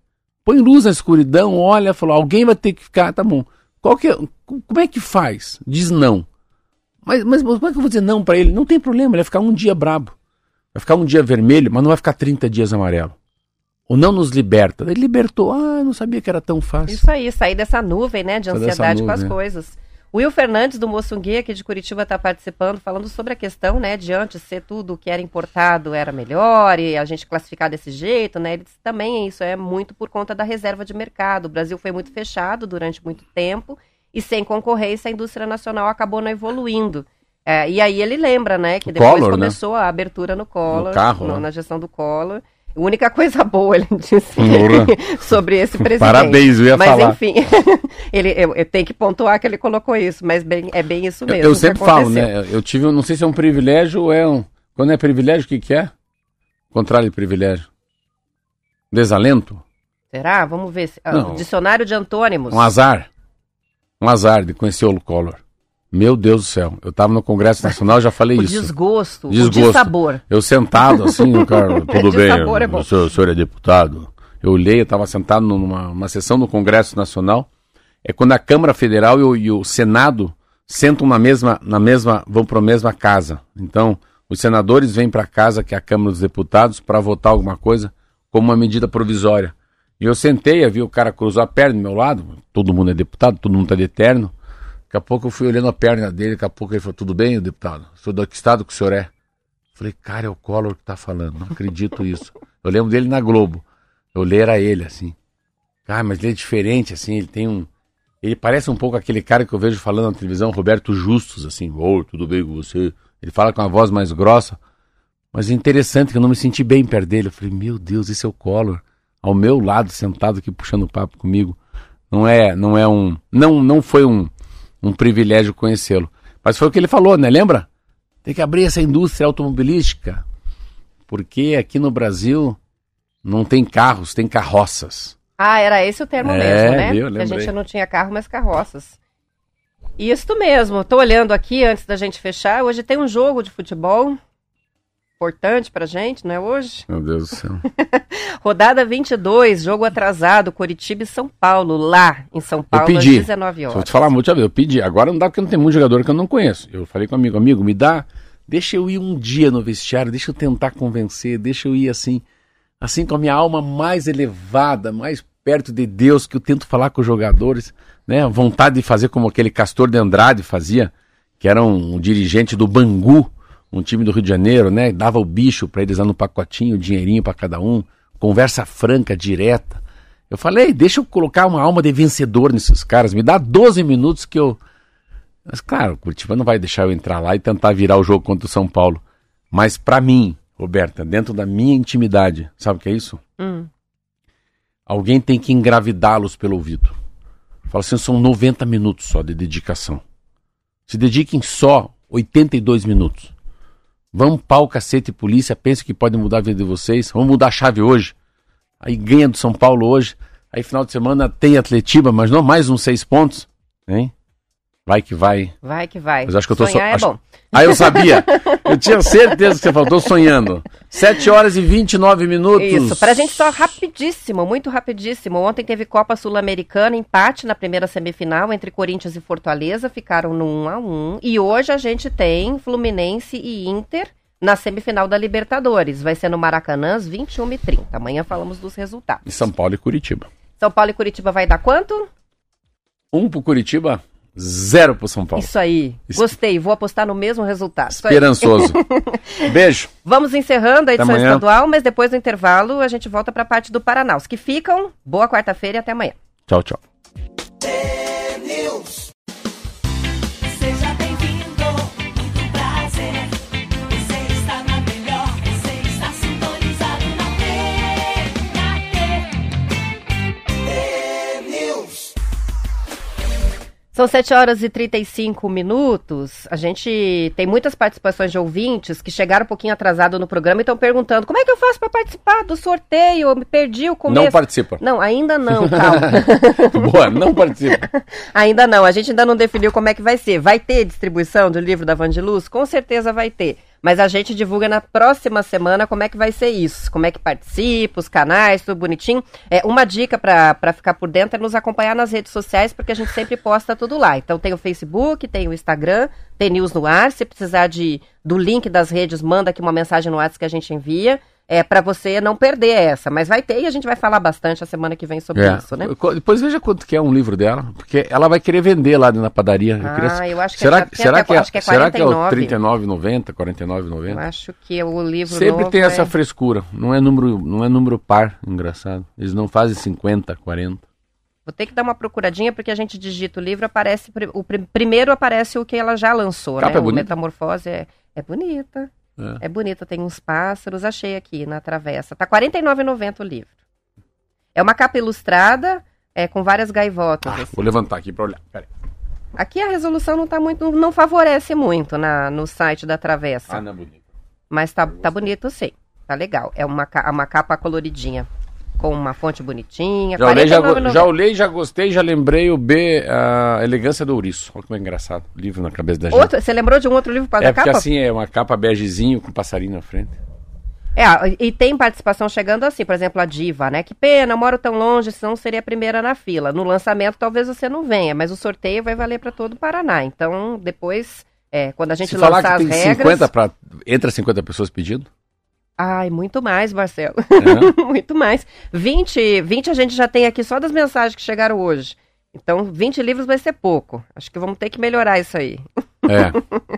Põe luz na escuridão, olha, falou, alguém vai ter que ficar, tá bom. Qual que é, como é que faz? Diz não. Mas, mas como é que eu vou dizer não para ele? Não tem problema, ele vai ficar um dia brabo. Vai ficar um dia vermelho, mas não vai ficar 30 dias amarelo. Ou não nos liberta. Ele libertou. Ah, não sabia que era tão fácil. Isso aí, sair dessa nuvem, né, de ansiedade nuvem, com as é. coisas. Will Fernandes, do Moçungue, aqui de Curitiba, está participando, falando sobre a questão, né, de antes ser tudo que era importado era melhor e a gente classificar desse jeito, né, ele disse também isso é muito por conta da reserva de mercado. O Brasil foi muito fechado durante muito tempo e sem concorrência a indústria nacional acabou não evoluindo. É, e aí ele lembra, né, que depois Collor, né? começou né? a abertura no Collor, no carro, no, né? na gestão do Collor, a única coisa boa, ele (laughs) disse (laughs) sobre esse presidente. Parabéns, eu ia mas, falar. Mas enfim, (laughs) ele, eu, eu, tenho que pontuar que ele colocou isso, mas bem, é bem isso mesmo. Eu, eu sempre falo, né? Eu tive, não sei se é um privilégio ou é um. Quando é privilégio, o que, que é? Contrário de privilégio. Desalento? Será? Vamos ver. Ah, dicionário de antônimos. Um azar. Um azar de conhecer o Collor. Meu Deus do céu. Eu estava no Congresso Nacional, já falei (laughs) o isso. Desgosto, desgosto. O dissabor. Eu sentado assim, (laughs) cara, tudo bem. É bom. O, senhor, o senhor é deputado. Eu olhei, eu estava sentado numa uma sessão do Congresso Nacional. É quando a Câmara Federal e o, e o Senado sentam na mesma, na mesma, vão para a mesma casa. Então, os senadores vêm para a casa, que é a Câmara dos Deputados, para votar alguma coisa como uma medida provisória. E eu sentei, vi o cara cruzar a perna do meu lado, todo mundo é deputado, todo mundo está de terno. Daqui a pouco eu fui olhando a perna dele, daqui a pouco ele falou, tudo bem, deputado? Sou do que estado que o senhor é? Falei, cara, é o Collor que tá falando, não acredito isso. Eu lembro dele na Globo. Eu olhei era ele, assim. Ah, mas ele é diferente, assim, ele tem um. Ele parece um pouco aquele cara que eu vejo falando na televisão, Roberto Justus, assim, oi, oh, tudo bem com você? Ele fala com a voz mais grossa. Mas é interessante que eu não me senti bem perto dele. Eu falei, meu Deus, esse é o Collor. Ao meu lado, sentado aqui puxando papo comigo. Não é, não é um. Não, não foi um um privilégio conhecê-lo. Mas foi o que ele falou, né? Lembra? Tem que abrir essa indústria automobilística, porque aqui no Brasil não tem carros, tem carroças. Ah, era esse o termo é, mesmo, né? Viu, a gente não tinha carro, mas carroças. Isso mesmo. Estou olhando aqui antes da gente fechar. Hoje tem um jogo de futebol importante pra gente, não é hoje? Meu Deus do céu. (laughs) Rodada 22, jogo atrasado, Curitiba e São Paulo, lá em São Paulo, eu pedi, às 19 horas. Vou te falar muito, eu pedi. Agora não dá porque não tem muito jogador que eu não conheço. Eu falei com um amigo, amigo, me dá, deixa eu ir um dia no vestiário, deixa eu tentar convencer, deixa eu ir assim, assim com a minha alma mais elevada, mais perto de Deus, que eu tento falar com os jogadores, né? Vontade de fazer como aquele Castor de Andrade fazia, que era um, um dirigente do Bangu, um time do Rio de Janeiro, né? Dava o bicho para eles lá no pacotinho, o dinheirinho para cada um, conversa franca, direta. Eu falei, deixa eu colocar uma alma de vencedor nesses caras, me dá 12 minutos que eu. Mas claro, o Curitiba não vai deixar eu entrar lá e tentar virar o jogo contra o São Paulo. Mas para mim, Roberta, dentro da minha intimidade, sabe o que é isso? Hum. Alguém tem que engravidá-los pelo ouvido. Fala assim, são 90 minutos só de dedicação. Se dediquem só 82 minutos. Vamos pau, cacete, polícia, pensa que pode mudar a vida de vocês. Vamos mudar a chave hoje. Aí ganha do São Paulo hoje. Aí final de semana tem Atletiba, mas não mais uns seis pontos. Hein? Vai que vai. Vai que vai. Mas acho que eu tô Sonhar so- é acho- bom. Ah, eu sabia. Eu tinha certeza que você falou, tô sonhando. 7 horas e 29 minutos. Isso, pra gente só rapidíssimo, muito rapidíssimo. Ontem teve Copa Sul-Americana, empate na primeira semifinal entre Corinthians e Fortaleza, ficaram no 1 a 1 E hoje a gente tem Fluminense e Inter na semifinal da Libertadores. Vai ser no Maracanã às 21h30. Amanhã falamos dos resultados. Em São Paulo e Curitiba. São Paulo e Curitiba vai dar quanto? Um pro Curitiba, zero pro São Paulo. Isso aí. Gostei, vou apostar no mesmo resultado. Esperançoso. (laughs) Beijo. Vamos encerrando a edição amanhã. estadual, mas depois do intervalo a gente volta para a parte do Paraná. Os que ficam, boa quarta-feira e até amanhã. Tchau, tchau. São 7 horas e 35 minutos. A gente tem muitas participações de ouvintes que chegaram um pouquinho atrasado no programa e estão perguntando como é que eu faço para participar do sorteio? Eu me perdi o começo. Não participa. Não, ainda não, (laughs) calma. (laughs) Boa, não participa. (laughs) ainda não, a gente ainda não definiu como é que vai ser. Vai ter distribuição do livro da Vandiluz? Com certeza vai ter. Mas a gente divulga na próxima semana como é que vai ser isso. Como é que participa, os canais, tudo bonitinho. É, uma dica para ficar por dentro é nos acompanhar nas redes sociais, porque a gente sempre posta tudo lá. Então tem o Facebook, tem o Instagram, tem News no Ar. Se precisar de, do link das redes, manda aqui uma mensagem no WhatsApp que a gente envia. É para você não perder essa. Mas vai ter e a gente vai falar bastante a semana que vem sobre É. isso, né? Depois veja quanto que é um livro dela, porque ela vai querer vender lá na padaria. Eu Ah, queria- eu acho que será, é- será até- que é, acho que é será que é o 49. 39,90, Eu 49,90? acho que o livro Sempre tem essa é- frescura. Não é número, não é número par, engraçado. Eles não fazem 50, 40. Vou ter que dar uma procuradinha, porque a gente digita o livro, aparece. O pri- primeiro aparece o que ela já lançou, Capa né? é o bonita. Metamorfose é, é bonita. É. É bonita, tem uns pássaros, achei aqui na travessa. Tá R$ 49,90 o livro. É uma capa ilustrada, é, com várias gaivotas. Ah, assim. vou levantar aqui pra olhar. Aqui a resolução não tá muito, não favorece muito na, no site da travessa. Ah, não é bonito. Mas tá, tá bonito sim. Tá legal. É uma, uma capa coloridinha. Com uma fonte bonitinha. Já olhei, já, go- 49,90. já olhei, já gostei, já lembrei o B, a Elegância do Ouriço. Olha como é engraçado. Livro na cabeça da gente. Outro, você lembrou de um outro livro para é a porque capa? assim é uma capa begezinho com passarinho na frente. É, e tem participação chegando assim, por exemplo, a Diva, né? Que pena, moro tão longe, senão seria a primeira na fila. No lançamento talvez você não venha, mas o sorteio vai valer para todo o Paraná. Então, depois, é, quando a gente Se falar lançar que as tem regras... 50 para entra 50 pessoas pedindo. Ai, muito mais, Marcelo. É. (laughs) muito mais. 20, 20 a gente já tem aqui só das mensagens que chegaram hoje. Então, 20 livros vai ser pouco. Acho que vamos ter que melhorar isso aí. É.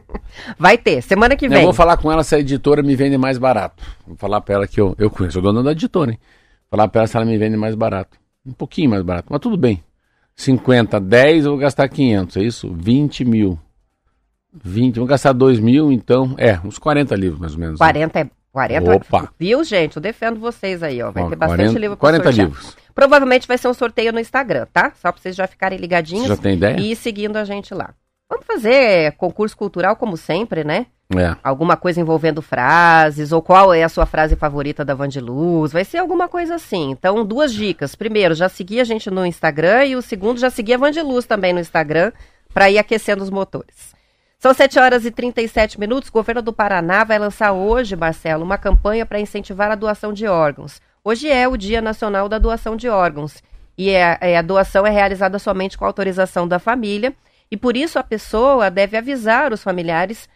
(laughs) Vai ter, semana que Eu vem. vou falar com ela se a editora me vende mais barato. Vou falar pra ela que eu, eu conheço a dona da editora, hein? Falar pra ela se ela me vende mais barato. Um pouquinho mais barato, mas tudo bem. 50, 10, eu vou gastar 500, é isso? 20 mil. 20, vou gastar 2 mil, então, é, uns 40 livros mais ou menos. né? 40 é... 40, Opa. Viu, gente? Eu defendo vocês aí, ó. Vai ter bastante 40, livro pra 40 sortear. livros. Provavelmente vai ser um sorteio no Instagram, tá? Só pra vocês já ficarem ligadinhos Você já tem ideia? e seguindo a gente lá. Vamos fazer concurso cultural como sempre, né? É. Alguma coisa envolvendo frases, ou qual é a sua frase favorita da Vandiluz, vai ser alguma coisa assim. Então, duas dicas. Primeiro, já seguir a gente no Instagram e o segundo, já seguir a Vandiluz também no Instagram para ir aquecendo os motores. São 7 horas e 37 minutos. O governo do Paraná vai lançar hoje, Marcelo, uma campanha para incentivar a doação de órgãos. Hoje é o Dia Nacional da Doação de Órgãos. E é, é, a doação é realizada somente com autorização da família. E por isso a pessoa deve avisar os familiares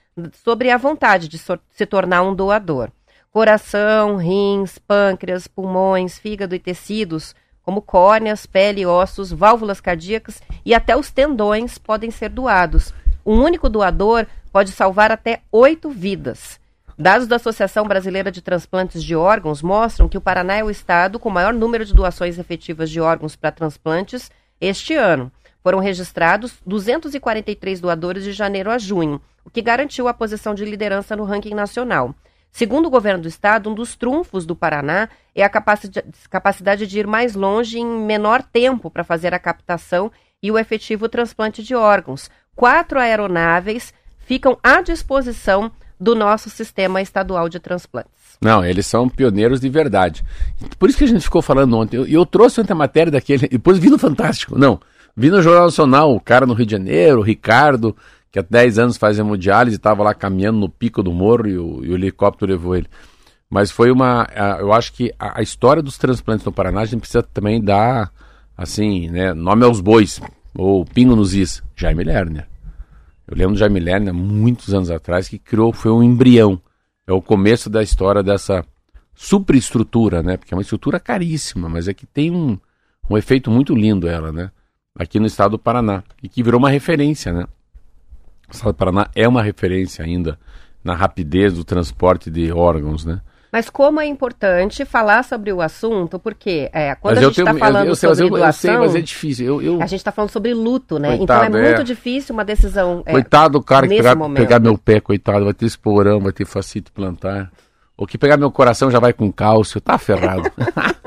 sobre a vontade de so- se tornar um doador. Coração, rins, pâncreas, pulmões, fígado e tecidos, como córneas, pele, ossos, válvulas cardíacas e até os tendões podem ser doados. Um único doador pode salvar até oito vidas. Dados da Associação Brasileira de Transplantes de Órgãos mostram que o Paraná é o estado com maior número de doações efetivas de órgãos para transplantes este ano. Foram registrados 243 doadores de janeiro a junho, o que garantiu a posição de liderança no ranking nacional. Segundo o governo do estado, um dos trunfos do Paraná é a capaci- capacidade de ir mais longe em menor tempo para fazer a captação e o efetivo transplante de órgãos. Quatro aeronaves ficam à disposição do nosso sistema estadual de transplantes. Não, eles são pioneiros de verdade. Por isso que a gente ficou falando ontem. Eu, eu trouxe ontem a matéria daquele. (laughs) Depois vi no Fantástico. Não, Vi no Jornal Nacional o cara no Rio de Janeiro, o Ricardo, que há 10 anos faz hemodiálise, estava lá caminhando no pico do morro e o, e o helicóptero levou ele. Mas foi uma. a- Eu acho que a, a história dos transplantes no Paraná, a gente precisa também dar, assim, né, nome aos bois, ou pingo nos is. Jaime Lerner. Eu lembro do Jaime Lerner, muitos anos atrás, que criou, foi um embrião. É o começo da história dessa superestrutura, né? Porque é uma estrutura caríssima, mas é que tem um, um efeito muito lindo ela, né? Aqui no estado do Paraná. E que virou uma referência, né? O estado do Paraná é uma referência ainda na rapidez do transporte de órgãos, né? Mas como é importante falar sobre o assunto, porque é, quando mas a eu gente está falando eu, mas sobre eu, eu sei, doação, mas é difícil. Eu, eu- a gente está falando sobre luto, né? Coitado, então é muito é. difícil uma decisão. é, Coitado do cara que pegar, pegar meu pé, coitado, vai ter esporão, vai ter facite plantar. Ou que pegar meu coração já vai com cálcio, tá ferrado.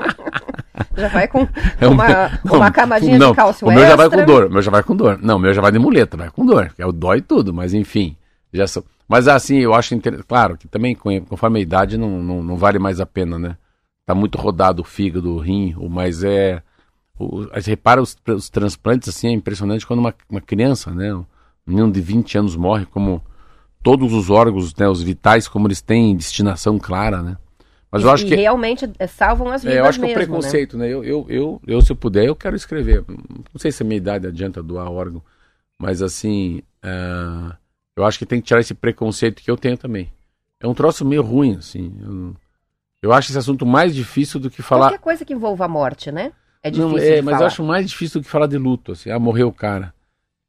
(laughs) já vai com (laughs) É um- uma, não, uma camadinha não, de cálcio O meu já vai extra. com dor, o meu já vai com dor. Não, o meu já vai de muleta, vai com dor. É o dói tudo, mas enfim. Já são... Mas assim, eu acho interessante. Claro que também, com- conforme a idade, não, não, não vale mais a pena, né? Tá muito rodado o fígado, o rim, mas é. O, repara os, os transplantes, assim, é impressionante quando uma, uma criança, né? Um menino de 20 anos morre, como todos os órgãos, né, os vitais, como eles têm destinação clara, né? Mas eu acho que. realmente é, salvam as vidas É, eu acho que mesmo, é o né? preconceito, né? Eu, eu, eu, eu, se eu puder, eu quero escrever. Não sei se a minha idade adianta doar órgão, mas assim, ah, eu acho que tem que tirar esse preconceito que eu tenho também. É um troço meio ruim, assim. Eu, eu acho esse assunto mais difícil do que falar. Qualquer coisa que envolva a morte, né? É difícil não, é, mas falar. eu acho mais difícil do que falar de luto, assim. Ah, morreu o cara.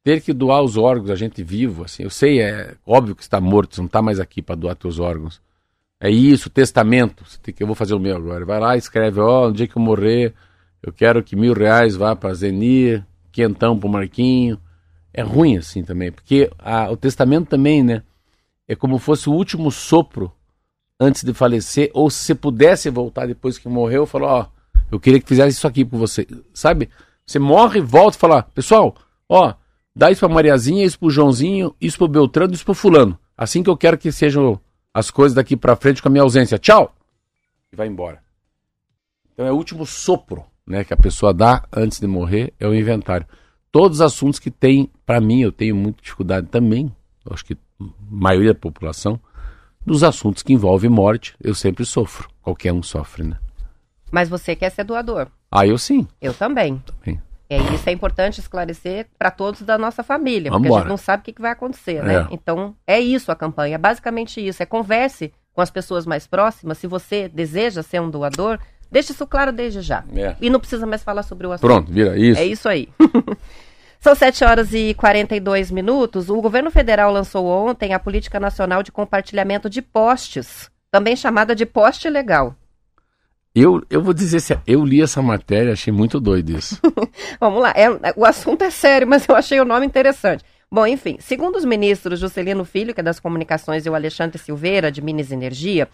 Ter que doar os órgãos, a gente vivo, assim. Eu sei, é óbvio que está morto, você não está mais aqui para doar teus órgãos. É isso, testamento. Que, eu vou fazer o meu agora. Vai lá, escreve, ó, no dia que eu morrer, eu quero que mil reais vá para Zenir, quentão pro Marquinho. É ruim assim também, porque a- o testamento também, né? É como fosse o último sopro antes de falecer, ou se você pudesse voltar depois que morreu, falou, ó, eu queria que fizesse isso aqui por você. Sabe? Você morre volta e fala, pessoal, ó, dá isso pra Mariazinha, isso pro Joãozinho, isso pro Beltrano, isso pro fulano. Assim que eu quero que sejam as coisas daqui pra frente com a minha ausência. Tchau! E vai embora. Então é o último sopro, né, que a pessoa dá antes de morrer, é o inventário. Todos os assuntos que tem, pra mim, eu tenho muita dificuldade também, acho que a maioria da população, dos assuntos que envolvem morte, eu sempre sofro. Qualquer um sofre, né? Mas você quer ser doador. Ah, eu sim. Eu também. também. É, isso é importante esclarecer para todos da nossa família, porque a Vambora. gente não sabe o que, que vai acontecer, né? É. Então, é isso a campanha, é basicamente isso. É converse com as pessoas mais próximas. Se você deseja ser um doador, deixe isso claro desde já. É. E não precisa mais falar sobre o assunto. Pronto, vira isso. É isso aí. (laughs) São 7 horas e 42 minutos. O governo federal lançou ontem a Política Nacional de Compartilhamento de Postes, também chamada de poste legal. Eu, eu vou dizer, se eu li essa matéria, achei muito doido isso. (laughs) Vamos lá, é- o assunto é sério, mas eu achei o nome interessante. Bom, enfim, segundo os ministros Juscelino Filho, que é das Comunicações, e o Alexandre Silveira, de Minas Energia,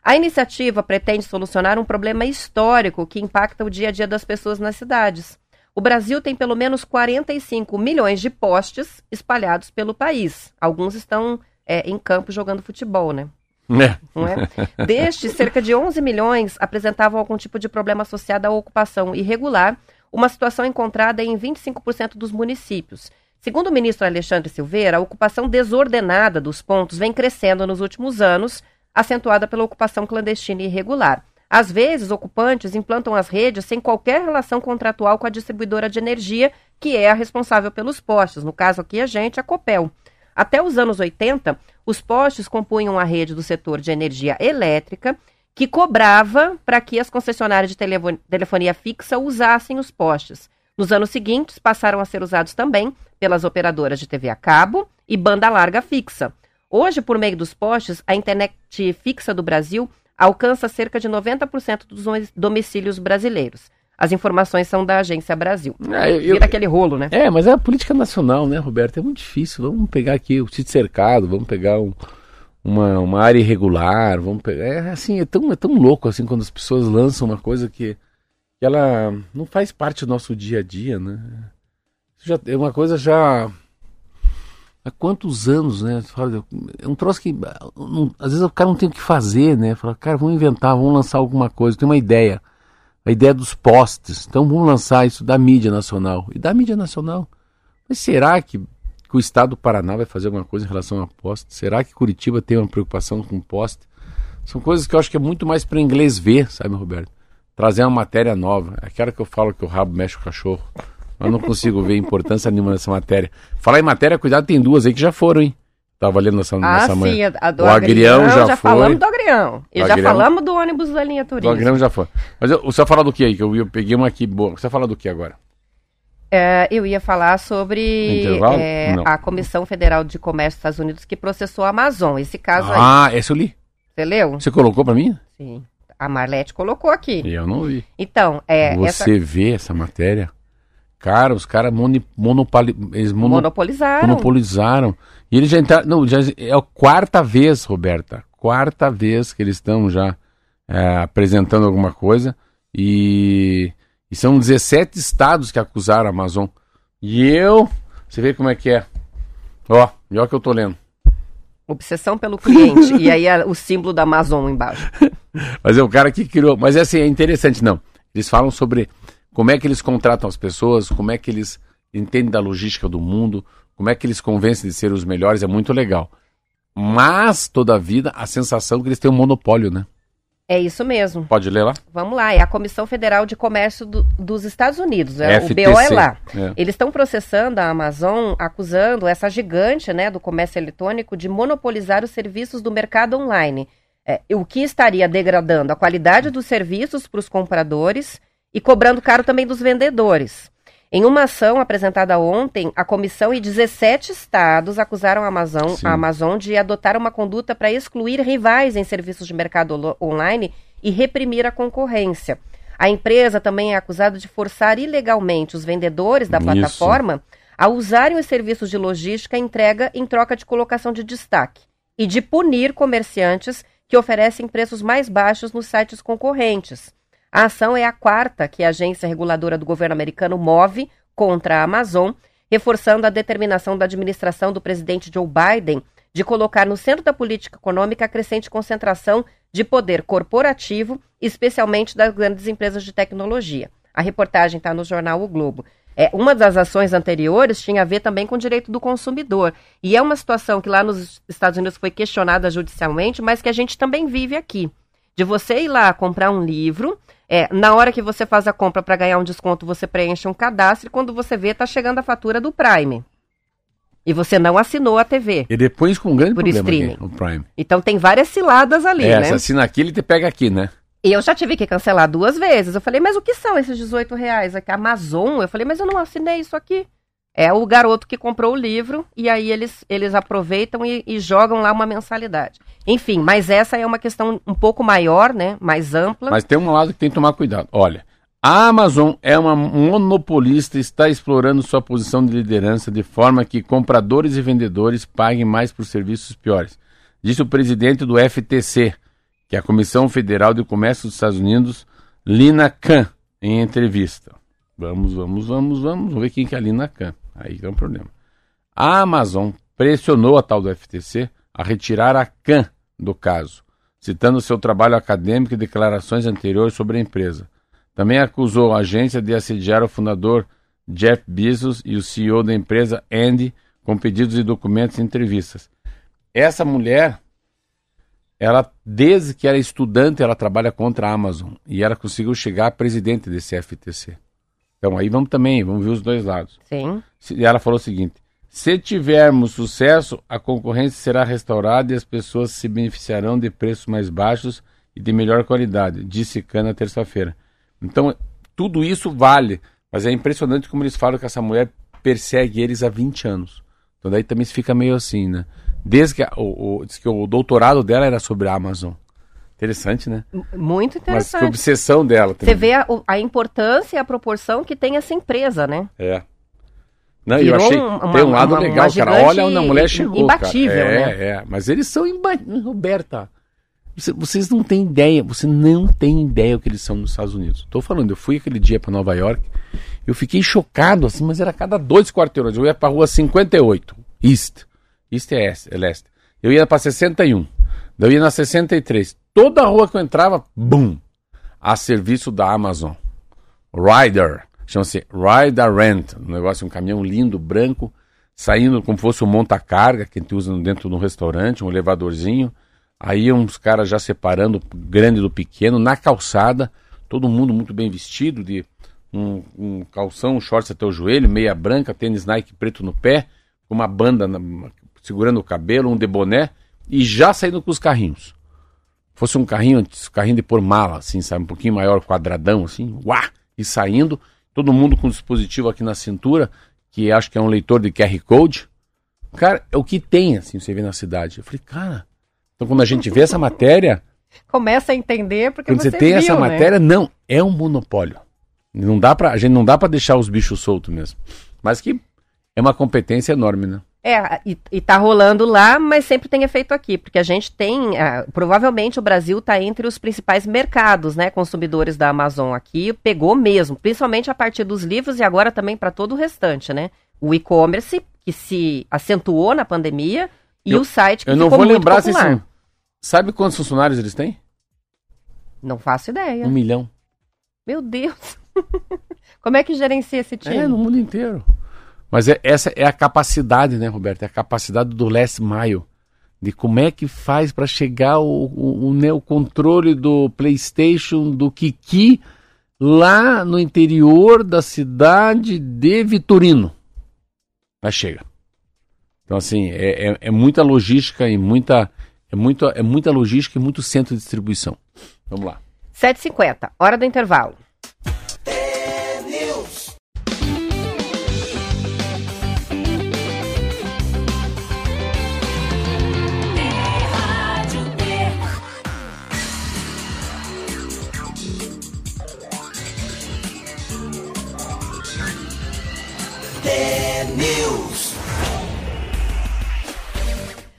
a iniciativa pretende solucionar um problema histórico que impacta o dia a dia das pessoas nas cidades. O Brasil tem pelo menos 45 milhões de postes espalhados pelo país. Alguns estão é, em campo jogando futebol, né? né? não é? Destes, cerca de 11 milhões apresentavam algum tipo de problema associado à ocupação irregular, uma situação encontrada em 25% dos municípios. Segundo o ministro Alexandre Silveira, a ocupação desordenada dos pontos vem crescendo nos últimos anos, acentuada pela ocupação clandestina e irregular. Às vezes, ocupantes implantam as redes sem qualquer relação contratual com a distribuidora de energia, que é a responsável pelos postes, no caso aqui a gente, a Copel. Até os anos 80, os postes compunham a rede do setor de energia elétrica, que cobrava para que as concessionárias de telefonia fixa usassem os postes. Nos anos seguintes, passaram a ser usados também pelas operadoras de TV a cabo e banda larga fixa. Hoje, por meio dos postes, a internet fixa do Brasil alcança cerca de 90% dos domi- domicílios brasileiros. As informações são da Agência Brasil. É, eu- Vira aquele rolo, né? É, mas é a política nacional, né, Roberto? É muito difícil. Vamos pegar aqui o sítio cercado, vamos pegar um- uma, uma área irregular, vamos pegar. É assim, é tão, é tão louco assim quando as pessoas lançam uma coisa que, que ela não faz parte do nosso dia a dia, né? Isso já é uma coisa já. Há quantos anos, né? É um troço que. não- às vezes o cara não tem o que fazer, né? Fala, cara, vamos inventar, vamos lançar alguma coisa, tem uma ideia. a ideia dos postes. Então vamos lançar isso da mídia nacional. E da mídia nacional. Mas será que, que o estado do Paraná vai fazer alguma coisa em relação a poste? Será que Curitiba tem uma preocupação com poste? São coisas que eu acho que é muito mais para inglês ver, sabe, Roberto? Trazer uma matéria nova. Aquela que eu falo que o rabo mexe o cachorro. Mas não consigo ver importância nenhuma nessa matéria. Falar em matéria, cuidado, tem duas aí que já foram, hein? Tava lendo nessa, Ah, nessa manhã. sim, a, a do O Agrião Agrião, já foi. falamos do Agrião. E Do já Agrião. falamos do ônibus da linha Do turismo. Agrão já foi. Mas eu, você vai falar do que aí? Que eu, eu peguei uma aqui boa. Você vai falar do que agora? É, eu ia falar sobre é, a Comissão Federal de Comércio dos Estados Unidos que processou a Amazon. Esse caso aí, Ah, essa eu li. você leu? Você colocou pra mim? Sim. A Marlete colocou aqui. Eu não vi. Então, é, essa Você vê essa matéria? Cara, os caras monopoli, monopolizaram. monopolizaram. E eles já entraram. Não, já, é a quarta vez, Roberta. Quarta vez que eles estão já é, apresentando alguma coisa. E, e são 17 estados que acusaram a Amazon. E eu. Você vê como é que é. Ó, e olha o que eu tô lendo. Obsessão pelo cliente. e aí a- o símbolo da Amazon embaixo. (laughs) Mas é o cara que criou. Mas é assim, é interessante, não. Eles falam sobre como é que eles contratam as pessoas, como é que eles entendem da logística do mundo, como é que eles convencem de ser os melhores, é muito legal. Mas, toda a vida, a sensação que eles têm um monopólio, né? É isso mesmo. Pode ler lá? Vamos lá, é a Comissão Federal de Comércio do- dos Estados Unidos. É, o FTC. BO é lá. É. Eles estão processando a Amazon, acusando essa gigante né, do comércio eletrônico de monopolizar os serviços do mercado online. É, o que estaria degradando a qualidade dos serviços para os compradores e cobrando caro também dos vendedores. Em uma ação apresentada ontem, a comissão e 17 estados acusaram a Amazon, a Amazon de adotar uma conduta para excluir rivais em serviços de mercado online e reprimir a concorrência. A empresa também é acusada de forçar ilegalmente os vendedores da Isso. plataforma a usarem os serviços de logística e entrega em troca de colocação de destaque e de punir comerciantes que oferecem preços mais baixos nos sites concorrentes. A ação é a quarta que a agência reguladora do governo americano move contra a Amazon, reforçando a determinação da administração do presidente Joe Biden de colocar no centro da política econômica a crescente concentração de poder corporativo, especialmente das grandes empresas de tecnologia. A reportagem está no jornal O Globo. É, uma das ações anteriores tinha a ver também com o direito do consumidor. E é uma situação que lá nos Estados Unidos foi questionada judicialmente, mas que a gente também vive aqui. De você ir lá comprar um livro, é, na hora que você faz a compra para ganhar um desconto, você preenche um cadastro e quando você vê, está chegando a fatura do Prime. E você não assinou a TV. E depois com um grande Por problema streaming. aqui, o Prime. Então tem várias ciladas ali, é, né? se assina aqui, ele te pega aqui, né? E eu já tive que cancelar duas vezes. Eu falei, mas o que são esses 18 reais aqui? Amazon? Eu falei, mas eu não assinei isso aqui. É o garoto que comprou o livro e aí eles, eles aproveitam e, e jogam lá uma mensalidade. Enfim, mas essa é uma questão um pouco maior, né? Mais ampla. Mas tem um lado que tem que tomar cuidado. Olha, a Amazon é uma monopolista e está explorando sua posição de liderança de forma que compradores e vendedores paguem mais por serviços piores. Disse o presidente do FTC, que é a Comissão Federal de Comércio dos Estados Unidos, Lina Khan, em entrevista. Vamos, vamos, vamos, vamos, vamos ver quem que é a Lina Khan. Aí é um problema. A Amazon pressionou a tal do FTC a retirar a Khan do caso, citando seu trabalho acadêmico e declarações anteriores sobre a empresa. Também acusou a agência de assediar o fundador Jeff Bezos e o CEO da empresa Andy com pedidos de documentos e entrevistas. Essa mulher, ela desde que era estudante, ela trabalha contra a Amazon e ela conseguiu chegar a presidente desse FTC. Então aí vamos também, vamos ver os dois lados. Sim. E ela falou o seguinte: se tivermos sucesso, a concorrência será restaurada e as pessoas se beneficiarão de preços mais baixos e de melhor qualidade, disse Khan na terça-feira. Então, tudo isso vale, mas é impressionante como eles falam que essa mulher persegue eles há 20 anos. Então, daí também se fica meio assim, né? Desde que o, o, diz que o doutorado dela era sobre a Amazon. Interessante, né? Muito Mas que interessante. obsessão dela também. Você vê a, o- a importância e a proporção que tem essa empresa, né? É. Não, eu achei. um- uma- tem um lado uma- legal, uma cara. Olha onde a mulher chegou. imbatível, cara. É, né? é. Mas eles são imbatíveis. Roberta, você- vocês não têm ideia. Você não tem ideia o que eles são nos Estados Unidos. Tô falando, eu fui aquele dia para Nova York. Eu fiquei chocado, assim, mas era a cada dois quarteirões. Eu ia pra rua 58, East. East é, é leste. Eu ia pra 61. Eu ia na 63. Toda rua que eu entrava, bum. a serviço da Amazon. Rider, chama-se Rider Rent, um negócio, um caminhão lindo, branco, saindo como fosse um monta-carga que a gente usa dentro de um restaurante, um elevadorzinho. Aí uns caras já separando o grande do pequeno, na calçada, todo mundo muito bem vestido, de um, um calção, um shorts até o joelho, meia branca, tênis Nike preto no pé, uma banda na- segurando o cabelo, um deboné, e já saindo com os carrinhos. Fosse um carrinho, antes, carrinho de pôr mala, assim, sabe? Um pouquinho maior, quadradão, assim, uá! E saindo, todo mundo com um dispositivo aqui na cintura, que acho que é um leitor de QR Code. Cara, é o que tem, assim, você vê na cidade. Eu falei, cara, então quando a gente vê essa matéria, (laughs) Começa a entender porque quando você, você tem viu, essa né? matéria, não, é um monopólio. Não dá pra, a gente não dá pra deixar os bichos soltos mesmo. Mas que é uma competência enorme, né? É, e, e tá rolando lá, mas sempre tem efeito aqui, porque a gente tem, ah, provavelmente o Brasil está entre os principais mercados, né, consumidores da Amazon aqui, pegou mesmo, principalmente a partir dos livros e agora também para todo o restante, né? O e-commerce, que se acentuou na pandemia, e Eu- o site que Eu não vou lembrar se são. Sabe quantos funcionários eles têm? Não faço ideia. Um milhão. Meu Deus. (laughs) Como é que gerencia esse time? É, no mundo inteiro. Mas é- essa é a capacidade, né, Roberto? É a capacidade do last mile. De como é que faz para chegar o, o, o, né, o controle do PlayStation, do Kiki, lá no interior da cidade de Vitorino. Mas chega. Então, assim, é, é, é muita logística e muita. É, muito, é muita logística e muito centro de distribuição. Vamos lá. 7h50, hora do intervalo.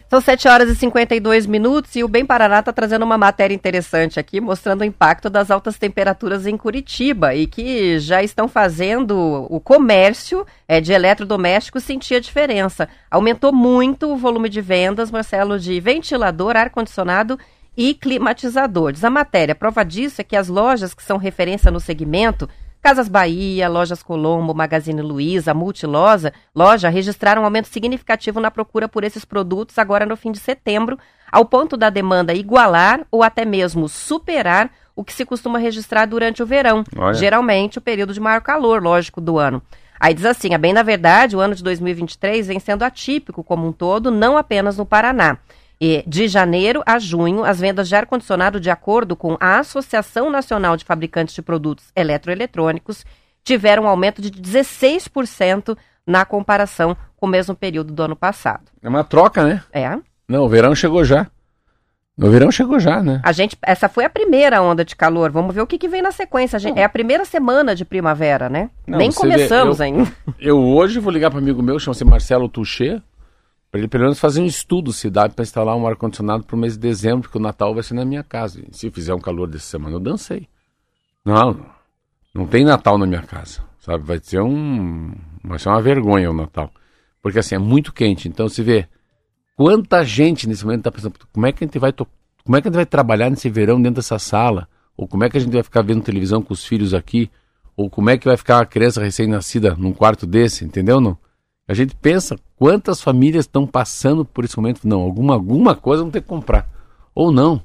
São 7 horas e 52 minutos e o Bem Paraná está trazendo uma matéria interessante aqui, mostrando o impacto das altas temperaturas em Curitiba e que já estão fazendo o comércio eh, de eletrodomésticos sentir a diferença. Aumentou muito o volume de vendas, Marcelo, de ventilador, ar-condicionado e climatizador. Diz a matéria, prova disso é que as lojas que são referência no segmento Casas Bahia, Lojas Colombo, Magazine Luiza, Multiloja, loja registraram um aumento significativo na procura por esses produtos agora no fim de setembro, ao ponto da demanda igualar ou até mesmo superar o que se costuma registrar durante o verão, Olha. geralmente o período de maior calor, lógico, do ano. Aí diz assim, a bem na verdade, o ano de 2023 vem sendo atípico como um todo, não apenas no Paraná. E de janeiro a junho, as vendas de ar-condicionado, de acordo com a Associação Nacional de Fabricantes de Produtos Eletroeletrônicos, tiveram um aumento de 16% na comparação com o mesmo período do ano passado. É uma troca, né? É. Não, o verão chegou já. O verão chegou já, né? A gente, essa foi a primeira onda de calor. Vamos ver o que, que vem na sequência. A gente- é a primeira semana de primavera, né? Não, Nem você vê, começamos eu- ainda. Eu hoje vou ligar para amigo meu, chama-se Marcelo Touché, para ele pelo menos fazer um estudo se dá para instalar um ar-condicionado para o mês de dezembro, porque o Natal vai ser na minha casa. E se fizer um calor dessa semana, eu dancei. Não, não tem Natal na minha casa, sabe? Vai ser um, vai ser uma vergonha o Natal, porque assim é muito quente. Então se vê quanta gente nesse momento está pensando, como é que a gente vai como é que a gente vai trabalhar nesse verão dentro dessa sala? Ou como é que a gente vai ficar vendo televisão com os filhos aqui? Ou como é que vai ficar a criança recém-nascida num quarto desse, entendeu? Não? A gente pensa quantas famílias estão passando por esse momento. Não, alguma, alguma coisa vão ter que comprar. Ou não.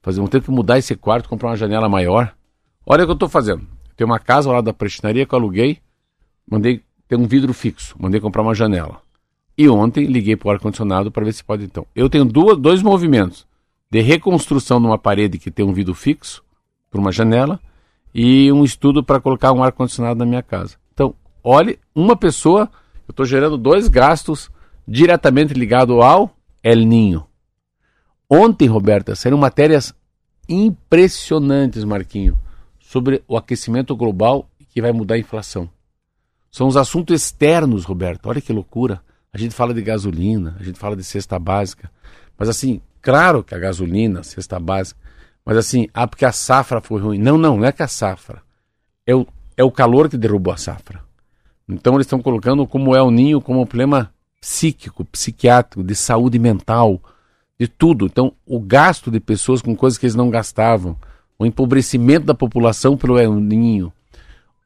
Fazer, vão ter que mudar esse quarto, comprar uma janela maior. Olha o que eu estou fazendo. Tem uma casa lá da prestinaria que eu aluguei. Mandei ter um vidro fixo. Mandei comprar uma janela. E ontem liguei para o ar-condicionado para ver se pode então. Eu tenho duas, dois movimentos. De reconstrução de uma parede que tem um vidro fixo, por uma janela, e um estudo para colocar um ar-condicionado na minha casa. Então, olhe, uma pessoa, eu estou gerando dois gastos diretamente ligados ao El Ninho. Ontem, Roberta, saíram matérias impressionantes, Marquinho, sobre o aquecimento global que vai mudar a inflação. São os assuntos externos, Roberto. Olha que loucura. A gente fala de gasolina, a gente fala de cesta básica. Mas assim, claro que a gasolina, cesta básica. Mas assim, ah, porque a safra foi ruim. Não, não, não é que a safra. É o, é o calor que derrubou a safra. Então eles estão colocando como é o ninho como um problema psíquico, psiquiátrico, de saúde mental, de tudo. Então o gasto de pessoas com coisas que eles não gastavam, o empobrecimento da população pelo El Ninho.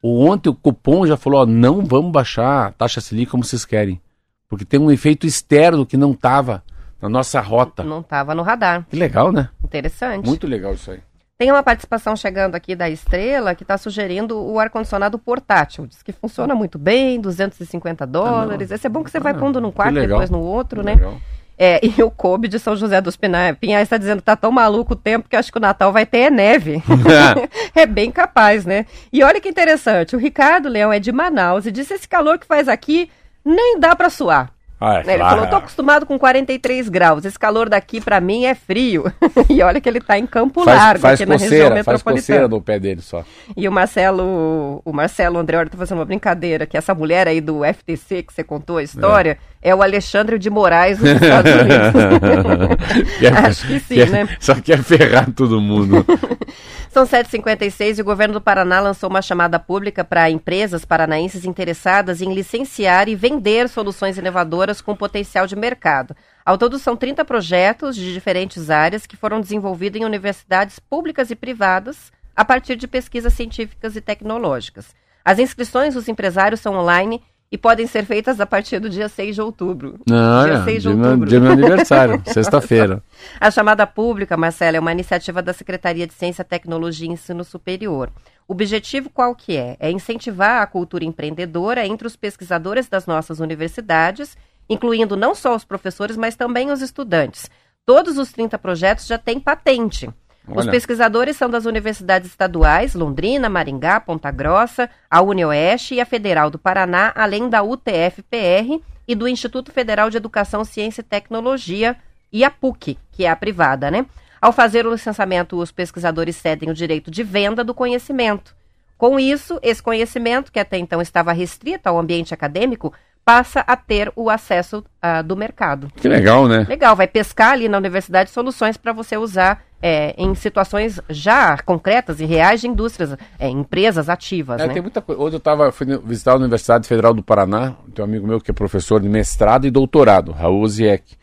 O- Ontem o Copom já falou, ó, não vamos baixar a taxa Selic como vocês querem, porque tem um efeito externo que não estava na nossa rota. Não estava no radar. Que legal, né? Interessante. Muito legal isso aí. Tem uma participação chegando aqui da Estrela que está sugerindo o ar-condicionado portátil. Diz que funciona muito bem, 250 dólares. Esse é bom que você vai Ah, pondo num que quarto, depois no outro, né? Legal. É, (laughs) e o Kobe de São José dos Pinhais, está dizendo que tá tão maluco o tempo que acho que o Natal vai ter é neve. (laughs) (laughs) é bem capaz, né? E olha que interessante, o Ricardo Leão é de Manaus e disse esse calor que faz aqui nem dá para suar. Ah, é Né, Ele claro. falou, tô acostumado com 43 graus, esse calor daqui pra mim é frio. (laughs) e olha que ele tá em Campo Faz, Largo, faz aqui na região coceira, faz coceira metropolitana. no pé dele só. E o Marcelo, o Marcelo Andreoli tá fazendo uma brincadeira, que essa mulher aí do FTC que você contou a história, é, o Alexandre de Moraes dos Estados Unidos. (laughs) (laughs) Quer- Acho que sim, quer- né? Só quer ferrar todo mundo. (laughs) São 7h56 e o governo do Paraná lançou uma chamada pública para empresas paranaenses interessadas em licenciar e vender soluções inovadoras com potencial de mercado. Ao todo, são 30 projetos de diferentes áreas que foram desenvolvidos em universidades públicas e privadas a partir de pesquisas científicas e tecnológicas. As inscrições dos empresários são online e podem ser feitas a partir do dia 6 de outubro. Não, dia olha, 6 de dia, meu, outubro. dia meu aniversário, (laughs) sexta-feira. A chamada pública, Marcela, é uma iniciativa da Secretaria de Ciência, Tecnologia e Ensino Superior. O objetivo qual que é? É incentivar a cultura empreendedora entre os pesquisadores das nossas universidades, incluindo não só os professores, mas também os estudantes. Todos os 30 projetos já têm patente. Os Olha. pesquisadores são das universidades estaduais Londrina, Maringá, Ponta Grossa, a UniOeste e a Federal do Paraná, além da UTF-PR e do Instituto Federal de Educação, Ciência e Tecnologia e a PUC, que é a privada, né? Ao fazer o licenciamento, os pesquisadores cedem o direito de venda do conhecimento. Com isso, esse conhecimento, que até então estava restrito ao ambiente acadêmico, passa a ter o acesso ah, do mercado. Que legal, né? Legal, vai pescar ali na universidade soluções para você usar é, em situações já concretas e reais de indústrias, é, empresas ativas, É, né? tem muita coisa. Hoje eu tava, fui visitar a Universidade Federal do Paraná, tem um amigo meu que é professor de mestrado e doutorado, Raul Ziek.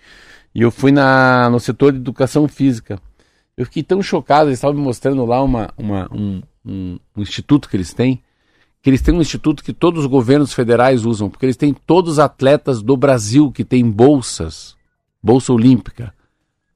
E eu fui na, no setor de educação física. Eu fiquei tão chocado, eles estavam me mostrando lá uma, uma- um, um- um instituto que eles têm, que eles têm um instituto que todos os governos federais usam, porque eles têm todos os atletas do Brasil que têm bolsas, bolsa olímpica,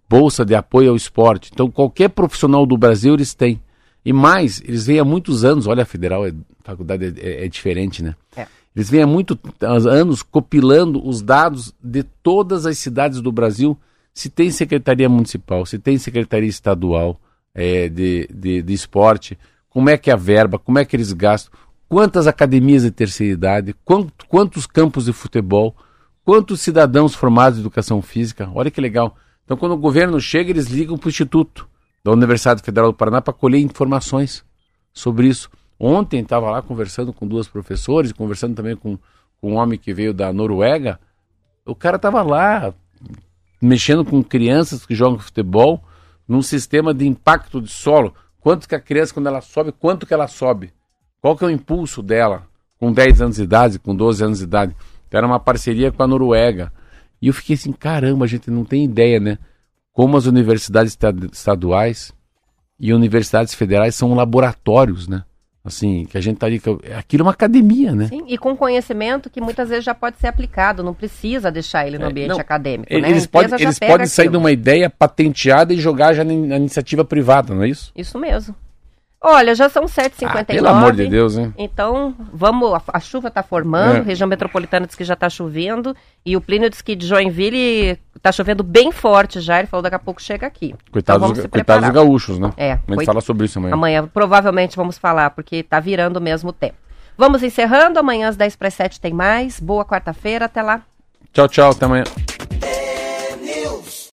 bolsa de apoio ao esporte. Então, qualquer profissional do Brasil eles têm. E mais, eles vêm há muitos anos, olha, a federal, é, a faculdade é, é- é diferente, né? É. Eles vêm há muitos anos copilando os dados de todas as cidades do Brasil, se tem secretaria municipal, se tem secretaria estadual é, de, de, de esporte, como é que é a verba, como é que eles gastam, quantas academias de terceira idade, quant- quantos campos de futebol, quantos cidadãos formados em educação física, olha que legal. Então, quando o governo chega, eles ligam para o Instituto da Universidade Federal do Paraná para colher informações sobre isso. Ontem estava lá conversando com duas professores, conversando também com, com um homem que veio da Noruega. O cara estava lá mexendo com crianças que jogam futebol num sistema de impacto de solo. Quanto que a criança, quando ela sobe, quanto que ela sobe? Qual que é o impulso dela com 10 anos de idade, com 12 anos de idade? Era uma parceria com a Noruega. E eu fiquei assim, caramba, a gente não tem ideia, né? Como as universidades esta- estaduais e universidades federais são laboratórios, né? Assim, que a gente tá ali. Aquilo é uma academia, né? Sim, e com conhecimento que muitas vezes já pode ser aplicado, não precisa deixar ele no É, ambiente não, acadêmico, Eles, né? Podem, já eles podem sair de aquilo. uma ideia patenteada e jogar já na na iniciativa privada, não é isso? Isso mesmo. Olha, já são 7h59. Ah, pelo amor de Deus, hein? Então, vamos, a, a chuva está formando, É. região metropolitana diz que já está chovendo, e o Plínio diz que de Joinville está chovendo bem forte já, ele falou daqui a pouco chega aqui. Coitados, se coitados dos gaúchos, né? É, A gente coit- fala sobre isso amanhã. Amanhã provavelmente vamos falar, porque está virando o mesmo tempo. Vamos encerrando, amanhã às 10 para as 7 tem mais. Boa quarta-feira, até lá. Tchau, tchau, até amanhã.